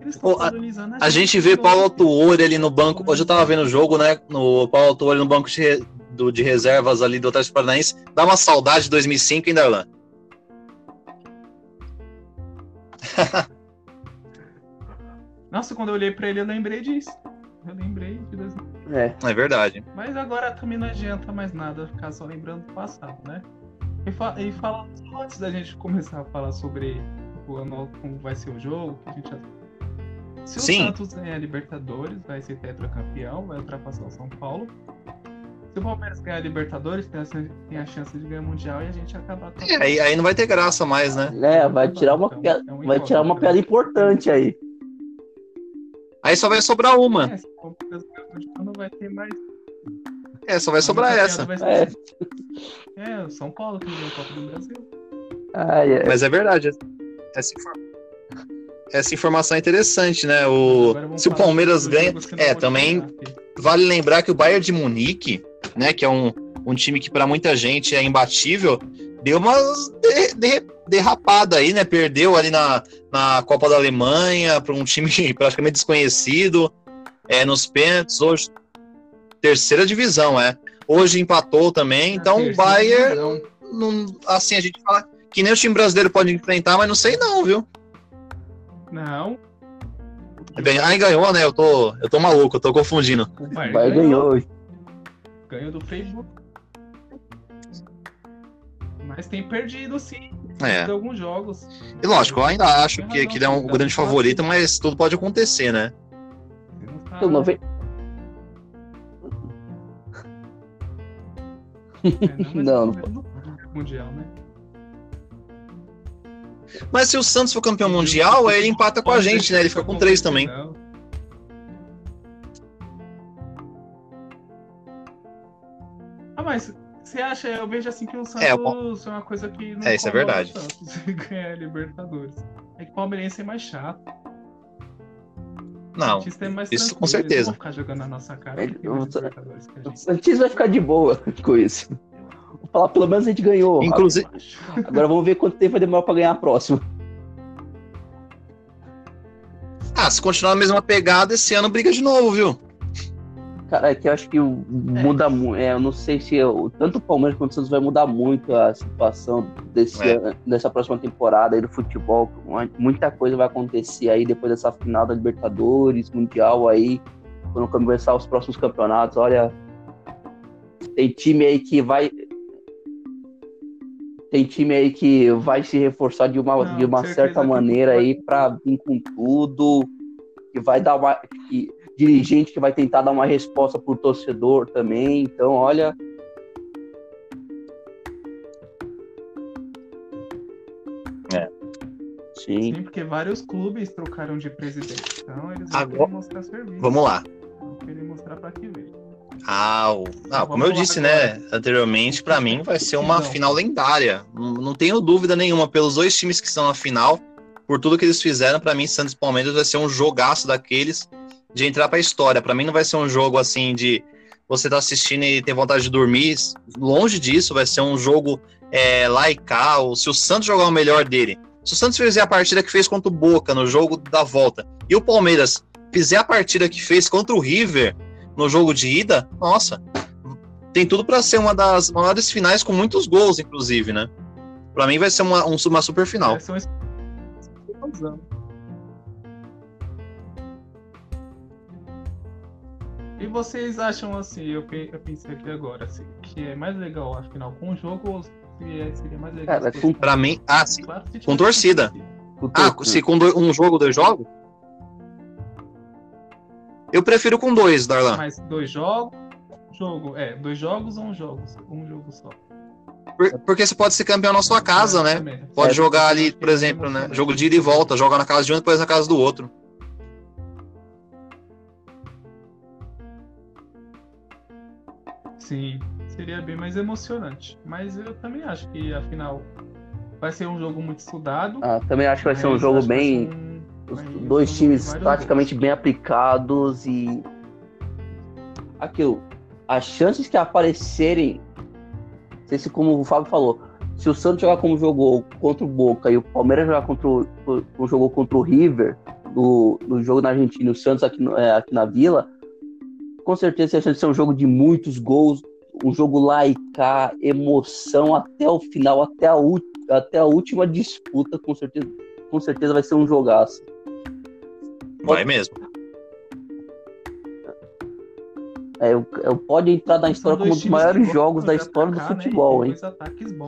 Eles Pô, estão colonizando A gente vê Paulo Autuori ali no banco. Hoje eu tava vendo o jogo, né? No Paulo Autuori no banco de, do- de reservas ali do Atlético Paranaense. Dá uma saudade de 2005, hein, Darlan? Nossa, quando eu olhei pra ele, eu lembrei disso. Eu lembrei de 2000. é. É verdade. Mas agora também não adianta mais nada ficar só lembrando do passado, né? E, fa e falando só antes da gente começar a falar sobre o ano, como vai ser o jogo, que a gente já... Se o Sim. Santos ganhar a Libertadores, vai ser tetracampeão, vai ultrapassar o São Paulo. Se o Palmeiras ganhar a Libertadores, tem a, tem a chance de ganhar o Mundial e a gente acabar É, aí, aí não vai ter graça mais, né? É, vai tirar uma Então, é um vai tirar uma incógnito, piada importante aí. Aí só vai sobrar uma. É, se não vai ter mais. É, só vai sobrar essa. vai É. É, São Paulo que ganhou a Copa do Brasil. Ai, é. Mas é verdade. Essa, infor- essa informação é interessante, né? O... Se o Palmeiras ganha. É, também vale lembrar que o Bayern de Munique, né, que é um, um time que para muita gente é imbatível, deu umas de, de- derrapada aí, né? Perdeu ali na, na Copa da Alemanha para um time praticamente desconhecido, é, nos pênaltis, hoje terceira divisão, é. Hoje empatou também, então o Bayern, não, assim, a gente fala que nem o time brasileiro pode enfrentar, mas não sei não, viu? Não. Bem, aí ganhou, né? Eu tô, eu tô maluco, eu tô confundindo. O Bayern Vai ganhou. ganhou do Freiburg. Mas tem perdido, sim. É. De alguns jogos. E lógico, eu ainda acho que, que ele é um grande favorito, mas tudo pode acontecer, né? Não É, não, mas Não, Palmeiras não Mundial, né? Mas se o Santos for campeão mundial, ele empata com a gente, né? Ele fica com três também. Não. Você acha, eu vejo assim que o Santos É, é, o uma coisa que não É, isso é verdade. o ganhar a Libertadores. É que o palmeirense é mais chato. Não, é mais isso com certeza. vão ficar jogando na nossa cara. Ele- a O gente. Santos vai ficar de boa com isso. Vou falar, pelo menos a gente ganhou. Inclusive- Agora vamos ver quanto tempo vai demorar pra ganhar a próxima. Ah, se continuar na mesma pegada, esse ano briga de novo, viu? Cara, é que eu acho que o- muda muito. É, eu não sei se eu- tanto o Palmeiras quanto o Santos vai mudar muito a situação desse É. dessa próxima temporada aí do futebol. Muita coisa vai acontecer aí depois dessa final da Libertadores, Mundial aí, quando começar os próximos campeonatos. Olha, tem time aí que vai. Tem time aí que vai se reforçar de uma, Não, de uma certa maneira aí pra vir com tudo, que vai dar uma. Que, dirigente que vai tentar dar uma resposta pro torcedor também. Então, olha. É. Sim. Sim, porque vários clubes trocaram de presidente. Então eles vão Agora- mostrar serviço. Vamos lá. Vão querer mostrar pra que veio. Ah, o- ah, Vamos como eu disse, né, anteriormente, pra mim vai ser uma Não. final lendária. Não, tenho dúvida nenhuma pelos dois times que estão na final, por tudo que eles fizeram, pra mim Santos e Palmeiras vai ser um jogaço daqueles de entrar pra história. Pra mim não vai ser um jogo assim de você tá assistindo e ter vontade de dormir. Longe disso, vai ser um jogo é. Ou se o Santos jogar o melhor dele, se o Santos fizer a partida que fez contra o Boca no jogo da volta e o Palmeiras fizer a partida que fez contra o River no jogo de ida, nossa, tem tudo pra ser uma das maiores finais com muitos gols, inclusive, né? Pra mim vai ser uma, um- uma super final. Vai ser uma E vocês acham assim, eu, pe- eu pensei aqui agora, assim, que é mais legal a final com o jogo ou se é- seria mais legal Cara, se com- Pra mim, ah, sim. Claro, se com torcida. torcida. Ah, se com dois- um jogo, dois jogos? Eu prefiro com dois, Darlan. Mas dois jogos, jogo, é, dois jogos ou um jogo? Um jogo só. Por- Porque você pode ser campeão na sua casa, né? Exatamente. Pode É, jogar ali, por é exemplo, né? Jogo de ida e volta, joga na casa de um e depois na casa do outro. Sim, seria bem mais emocionante. Mas eu também acho que afinal vai ser um jogo muito estudado. Ah, também acho que vai ser um jogo bem. um- Os dois um times taticamente gols. bem aplicados e. Aquilo. As chances que aparecerem. Não sei se, como o Fábio falou, se o Santos jogar como jogou contra o Boca e o Palmeiras jogar contra o, como jogou contra o River no, no jogo na Argentina e o Santos aqui, no- é, aqui na Vila, com certeza esse vai ser um jogo de muitos gols, um jogo lá e cá, emoção até o final, até a, até a última disputa, com certeza, com certeza vai ser um jogaço. Vai mesmo. É, eu, eu pode entrar na história como um dos maiores jogos da história do atacar, né? futebol, E hein?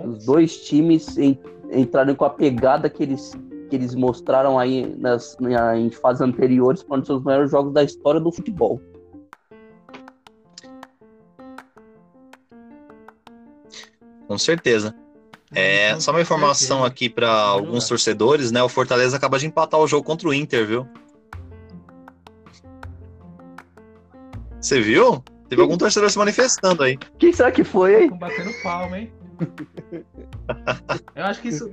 Os dois times en- entrarem com a pegada que eles, que eles mostraram aí nas, na- em fases anteriores, podem ser os maiores jogos da história do futebol. Com certeza. É, Então, só uma informação aqui para alguns torcedores, né? O Fortaleza acaba de empatar o jogo contra o Inter, viu? Você viu? Teve algum torcedor se manifestando aí. Quem será que foi, hein? Batendo palma, hein? Eu acho que isso.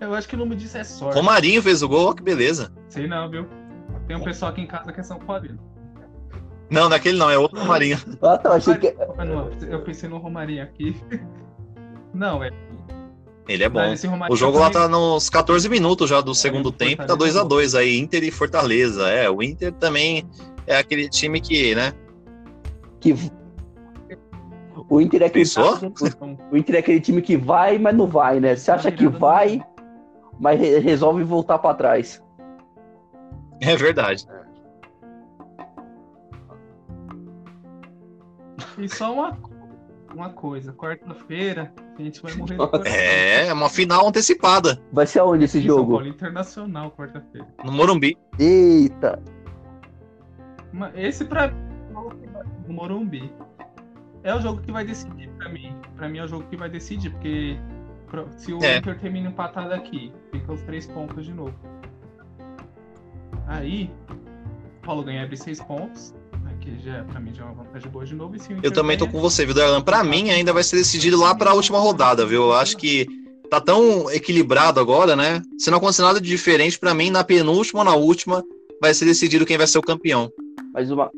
Eu acho que o nome disso é sorte. Romarinho fez o gol, ó, que beleza. Sei não, viu? Tem um pessoal aqui em casa que é São Paulino. Não, naquele não, é outro Romarinho. Ah, tá, achei que. Ah, não, eu pensei no Romarinho aqui. Não, é. Ele é bom. O jogo lá tá nos 14 minutos já do segundo tempo, tá 2 a 2 aí, Inter e Fortaleza. É, o Inter também é aquele time que, né? que... O Inter é aquele, Pensou? o Inter é aquele time que vai, mas não vai, né? Você acha que vai, mas re- resolve voltar pra trás. É verdade. E só uma, uma coisa, quarta-feira a gente vai morrer coração. É, uma final antecipada Vai ser aonde esse Em São jogo? Paulo Internacional, quarta-feira. no Morumbi. Eita! Esse pra mim é o jogo que vai- o Morumbi. É o jogo que vai decidir pra mim. Pra mim é o jogo que vai decidir, porque se o É. Inter termina empatado aqui, fica os três pontos de novo. Aí, o Paulo ganha abre seis pontos. Aqui já, pra mim já é uma vantagem boa de novo. E se Eu também tô com você, viu, Darlan? Pra mim ainda vai ser decidido lá pra última rodada, viu? Eu acho que tá tão equilibrado agora, né? Se não acontecer nada de diferente, pra mim, na penúltima ou na última, vai ser decidido quem vai ser o campeão. Mas uma.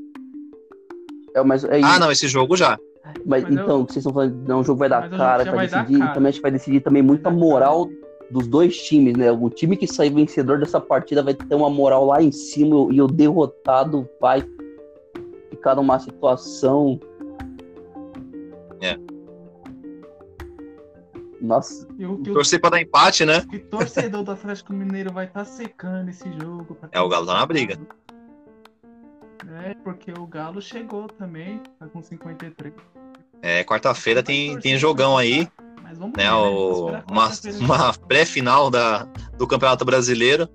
É, mas, é, Ah, não, esse jogo já. mas, mas então, eu- o que vocês estão falando, não, o jogo vai dar Mas cara, já vai decidir. cara. Também acho que vai decidir também muita moral dos dois times, né? O time que sair vencedor dessa partida vai ter uma moral lá em cima e o derrotado vai ficar numa situação. É. Nossa, E o, e o, Torcer pra dar empate, né? que torcedor do Atlético Mineiro vai estar secando esse jogo. É, o Galo tá na briga. É, porque o Galo chegou também, tá com 53. É, quarta-feira tem, tem jogão aí, Mas vamos né? ver, O, Esperar uma, uma pré-final da, do Campeonato Brasileiro.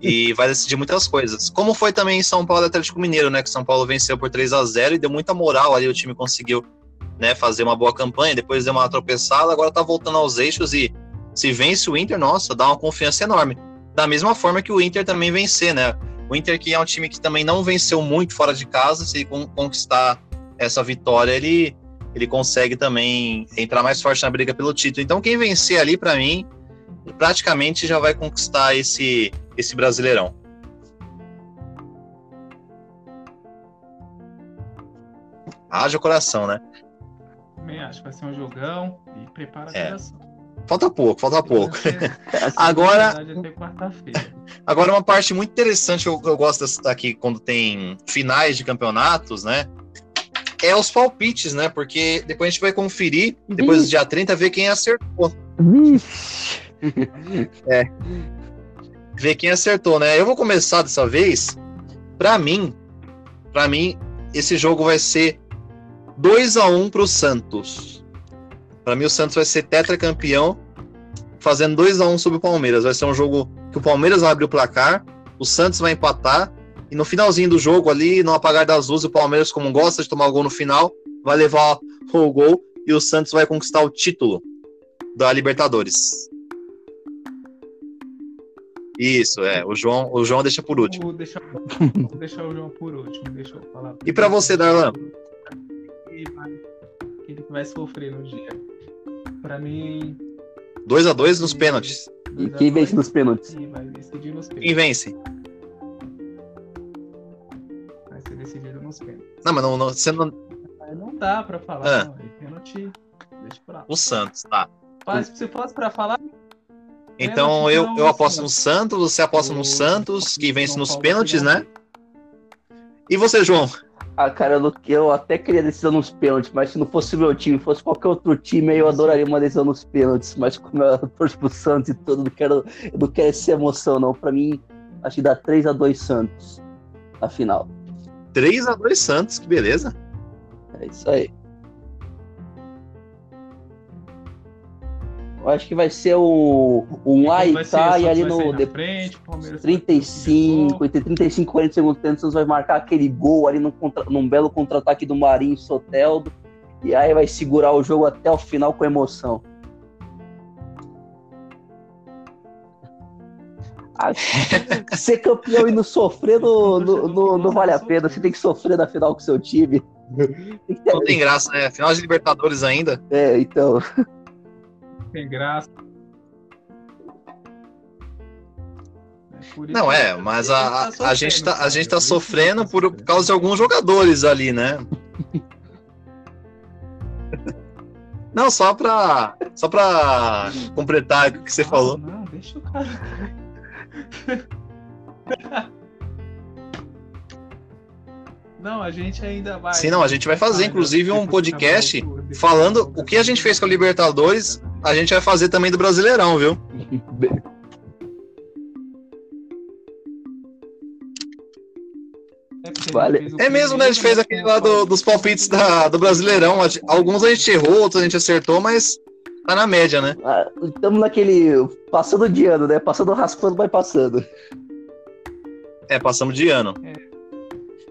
E vai decidir muitas coisas. Como foi também em São Paulo Atlético Mineiro, né? Que São Paulo venceu por 3 a 0 e deu muita moral ali. O time conseguiu né, fazer uma boa campanha, depois deu uma tropeçada, agora tá voltando aos eixos e se vence o Inter, nossa, dá uma confiança enorme. Da mesma forma que o Inter também vencer, né? O Inter que é um time que também não venceu muito fora de casa, se con- conquistar essa vitória, ele ele consegue também entrar mais forte na briga pelo título. Então quem vencer ali para mim, praticamente já vai conquistar esse esse Brasileirão. Haja coração, né? Também acho que vai ser um jogão e prepara a É. coração. Falta pouco, falta pouco. Agora. Agora, uma parte muito interessante, eu, eu gosto aqui quando tem finais de campeonatos, né? É os palpites, né? Porque depois a gente vai conferir, depois do dia 30, ver quem acertou. Vixe. Ver quem acertou, né? Eu vou começar dessa vez. Pra mim, para mim, esse jogo vai ser 2 a 1 pro Santos. Pra mim, o Santos vai ser tetracampeão, fazendo 2 a 1 sobre o Palmeiras. Vai ser um jogo que o Palmeiras vai abrir o placar, o Santos vai empatar, e no finalzinho do jogo ali, no apagar das luzes, o Palmeiras, como gosta de tomar o gol no final, vai levar o gol e o Santos vai conquistar o título da Libertadores. Isso, é. O João, o João deixa por último. Vou deixar, vou deixar o João por último. Deixa eu falar. E pra você, Darlan? Ele vai, ele vai sofrer no dia. Pra mim. 2 a 2 nos pênaltis. E quem vence nos pênaltis? Vai decidir nos Quem pênaltis. vence? Vai ser decidido nos pênaltis. Não, mas não, não, você não- não dá pra falar. Ah. Não, é pênalti. Deixa pra lá. o Santos, tá. Mas se fosse pra falar, Então eu, eu aposto no Santos, você aposta no Santos, que vence nos pênaltis, né? E você, João? Ah, cara, eu, eu até queria decisão nos pênaltis, mas se não fosse o meu time, fosse qualquer outro time, aí eu adoraria uma decisão nos pênaltis. Mas como eu torço pro Santos e tudo, não quero, eu não quero essa emoção, não. Pra mim, acho que dá 3x2 Santos. A final. 3 a 2 Santos, que beleza. É isso aí. Eu acho que vai ser um, um lá e o e ali no de- frente, o Palmeiras vai 35, entre 35 e 40 segundos tempo, o Santos vai marcar aquele gol ali num, contra- num belo contra-ataque do Marinho Soteldo. E aí vai segurar o jogo até o final com emoção. Ser campeão e não sofrer não, não, não- não vale a pena. Você tem que sofrer na final com seu time. Não tem graça, né? Final de Libertadores ainda. É, então. Tem graça. Não, é, ele mas tá a, a, sofrendo, a gente tá, a gente tá sofrendo tá por, sofrendo. causa de alguns jogadores ali, né? Não, só pra, só pra completar o que você falou. Não, deixa o cara. Não, a gente ainda vai. Sim, não, a gente vai fazer, inclusive, um podcast falando o que a gente fez com a Libertadores, a gente vai fazer também do Brasileirão, viu? Vale. É mesmo, né? A gente fez aquele lá do- dos palpites da- do Brasileirão. Alguns a gente errou, outros a gente acertou, mas tá na média, né? Estamos naquele. Passando de ano, né? Passando raspando, vai passando. É, passamos de ano. É.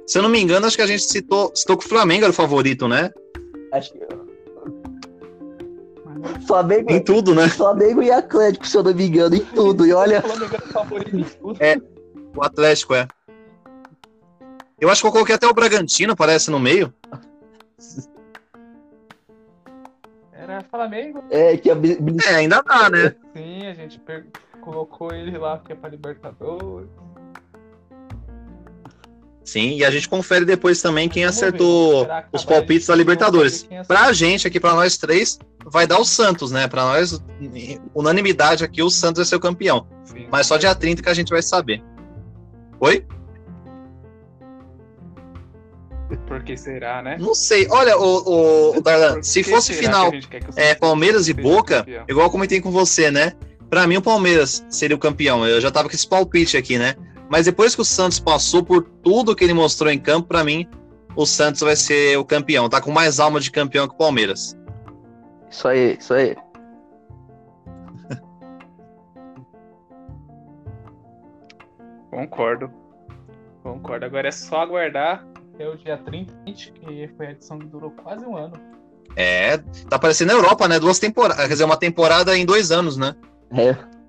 Se eu não me engano, acho que a gente citou, citou que o Flamengo era o favorito, né? Acho que. Flamengo, Em tudo, né? Flamengo e Atlético, se eu não me engano, em tudo. E olha. O Flamengo é tudo. O Atlético é. Eu acho que eu coloquei até o Bragantino, parece, no meio. Era Flamengo. É, que a, É, ainda dá, né? Sim, a gente per- colocou ele lá que é pra Libertadores. Sim, e a gente confere depois também quem ver. acertou que os palpites da Libertadores. acertou. Pra gente aqui, pra nós três, vai dar o Santos, né? Pra nós, unanimidade aqui, o Santos vai ser o campeão. Sim. Mas só dia 30 que a gente vai saber. Oi? Por que será, né? Não sei. Olha, o, o, Darlan, se que fosse que final a que o é, Palmeiras e Boca, campeão? igual eu comentei com você, né? Pra mim, o Palmeiras seria o campeão. Eu já tava com esse palpite aqui, né? Mas depois que o Santos passou por tudo que ele mostrou em campo, pra mim, o Santos vai ser o campeão. Tá com mais alma de campeão que o Palmeiras. Isso aí, isso aí. Concordo. Concordo. Agora é só aguardar até o dia 30, que foi a edição que durou quase um ano. É, tá parecendo a Europa, né? Duas temporadas. Quer dizer, uma temporada em dois anos, né? É.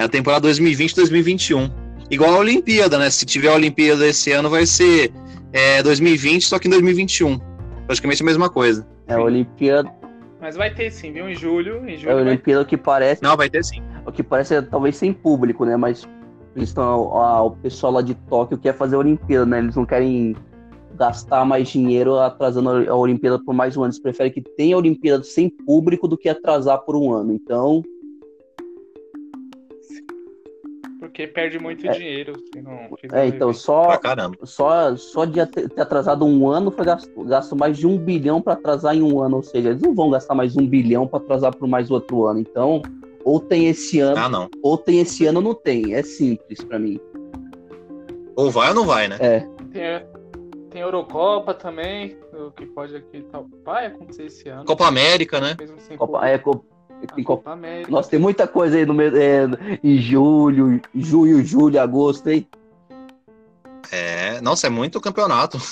É a temporada 2020-2021. Igual a Olimpíada, né? Se tiver a Olimpíada esse ano, vai ser é, 2020, só que em 2021. Praticamente a mesma coisa. é a Olimpíada, Mas vai ter sim, viu? Em julho. Em é julho a vai Olimpíada que parece, Não, vai ter sim. o que parece é talvez sem público, né? Mas eles estão, a- o pessoal lá de Tóquio quer fazer a Olimpíada, né? Eles não querem gastar mais dinheiro atrasando a Olimpíada por mais um ano. Eles preferem que tenha a Olimpíada sem público do que atrasar por um ano. Então, Porque perde muito É. dinheiro se não é, então só só, só de ter ter atrasado um ano foi gasto, gasto mais de um bilhão para atrasar em um ano. Ou seja, eles não vão gastar mais um bilhão para atrasar por mais outro ano. Então, ou tem esse ano, Ah, não. ou tem esse ano ou não tem. É simples para mim. Ou vai ou não vai, né? É, Tem, tem Eurocopa também, o que pode aqui tal. Vai acontecer esse ano. Copa América, né? Mesmo sem Copa, é, Copa, tem Copa- Copa América. Nossa, tem muita coisa aí no meio, é, em julho, junho, julho, agosto, hein? É, nossa, é muito campeonato.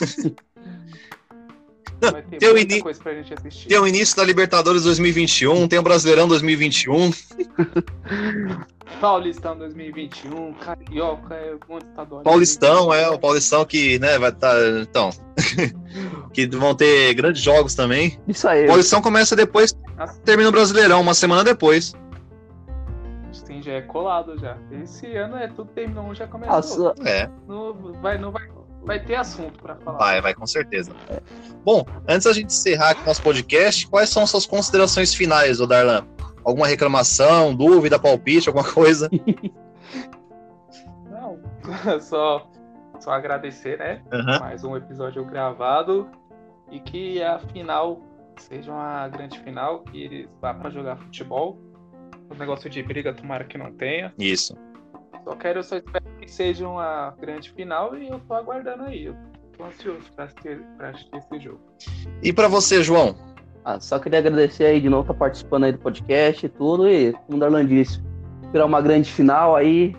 vai ter tem o muita ini- coisa pra gente assistir. Tem o início da Libertadores 2021, tem o Brasileirão 2021. Paulistão 2021, Carioca, é um estadual. Paulistão, é, o Paulistão que, né, vai estar. então. que vão ter grandes jogos também. Isso aí. Paulistão começa depois. Termina o Brasileirão, uma semana depois. Sim, já é colado já. Esse ano é tudo terminou, um já começou. Nossa, É, Não, vai, não vai, vai ter assunto pra falar. vai, vai, com certeza. Bom, antes da gente encerrar aqui nosso podcast, quais são suas considerações finais, ô Darlan? Alguma reclamação, dúvida, palpite, alguma coisa? Não, só, só agradecer, né? Aham. Mais um episódio gravado e que a final seja uma grande final, que eles vá pra jogar futebol. O negócio de briga, tomara que não tenha. Isso. Só quero, só espero que seja uma grande final e eu tô aguardando aí. Eu tô ansioso pra assistir, assistir esse jogo. E pra você, João? ah, só queria agradecer aí de novo estar participando aí do podcast e tudo. E, como o Darlan disse, esperar uma grande final aí.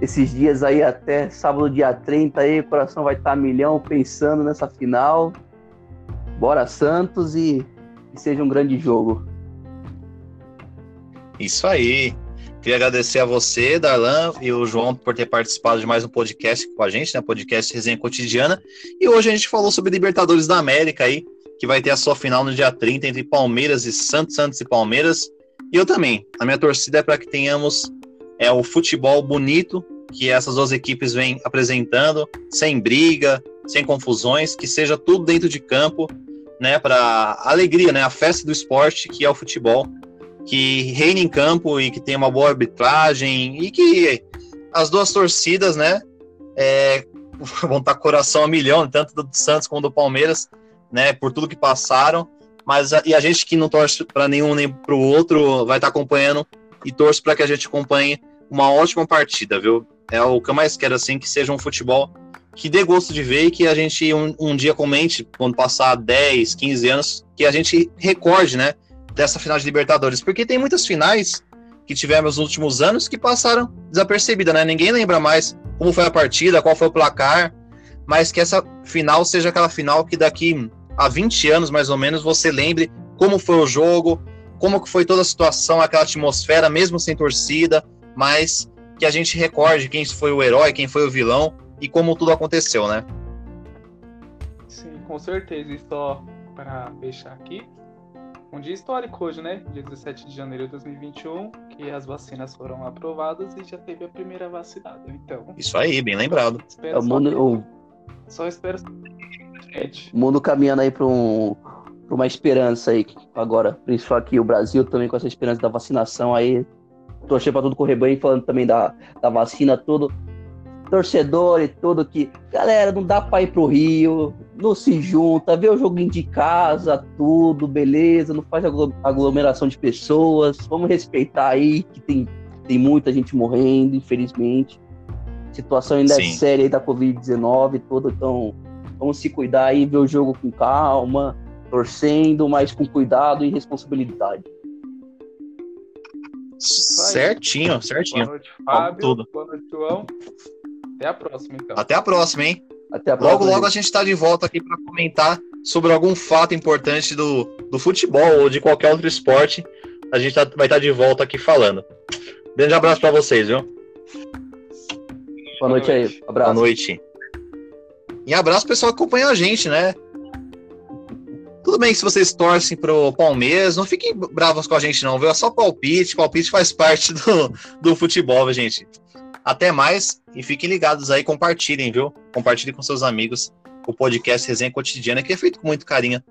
Esses dias aí até sábado, dia 30 aí, o coração vai estar a milhão pensando nessa final. Bora Santos e que seja um grande jogo. Isso aí. Queria agradecer a você, Darlan, e o João por ter participado de mais um podcast com a gente, né? Podcast Resenha Cotidiana. E hoje a gente falou sobre Libertadores da América aí, que vai ter a sua final no dia 30 entre Palmeiras e Santos, Santos e Palmeiras. E eu também. A minha torcida é para que tenhamos é, o futebol bonito que essas duas equipes vêm apresentando, sem briga, sem confusões, que seja tudo dentro de campo, né? Para alegria, né? A festa do esporte que é o futebol que reine em campo e que tenha uma boa arbitragem e que as duas torcidas, né, é, vão estar coração a milhão, tanto do Santos como do Palmeiras, né, por tudo que passaram, mas e a gente que não torce para nenhum nem para o outro vai estar acompanhando e torce para que a gente acompanhe uma ótima partida, viu? É o que eu mais quero assim que seja um futebol que dê gosto de ver e que a gente um, um dia comente quando passar 10, 15 anos, que a gente recorde, né? dessa final de Libertadores, porque tem muitas finais que tivemos nos últimos anos que passaram desapercebida, né? Ninguém lembra mais como foi a partida, qual foi o placar, mas que essa final seja aquela final que daqui a 20 anos mais ou menos você lembre como foi o jogo, como que foi toda a situação, aquela atmosfera, mesmo sem torcida, mas que a gente recorde quem foi o herói, quem foi o vilão e como tudo aconteceu, né? Sim, com certeza. E só para deixar aqui, um dia histórico hoje, né? Dia 17 de janeiro de 2021, que as vacinas foram aprovadas e já teve a primeira vacinada. Então. Isso aí, bem lembrado. É, o mundo, o... Só espero. O mundo caminhando aí para um, uma esperança aí agora, principalmente aqui o Brasil também com essa esperança da vacinação aí. Torcer para tudo correr bem, falando também da, da vacina, tudo torcedor e tudo que. Galera, não dá pra ir pro Rio, não se junta, vê o joguinho de casa, tudo, beleza, não faz aglomeração de pessoas, vamos respeitar aí que tem, tem muita gente morrendo, infelizmente. A situação ainda é Sim. é séria aí da Covid-19 tudo, então vamos se cuidar aí, ver o jogo com calma, torcendo, mas com cuidado e responsabilidade. Certinho, certinho. Boa noite, Fábio. Tudo. Boa noite, João. Até a próxima, então. Até a próxima, hein? Até a próxima. Logo, logo a gente está de volta aqui para comentar sobre algum fato importante do, do futebol ou de qualquer outro esporte. A gente tá, vai estar tá de volta aqui falando. Grande abraço para vocês, viu? Boa noite aí. Abraço. Boa noite. E abraço pessoal que acompanha a gente, né? Tudo bem que se vocês torcem pro Palmeiras, não fiquem bravos com a gente, não, viu? É só palpite. Palpite faz parte do, do futebol, gente. Até mais e fiquem ligados aí, compartilhem, viu? Compartilhem com seus amigos o podcast Resenha Cotidiana, que é feito com muito carinho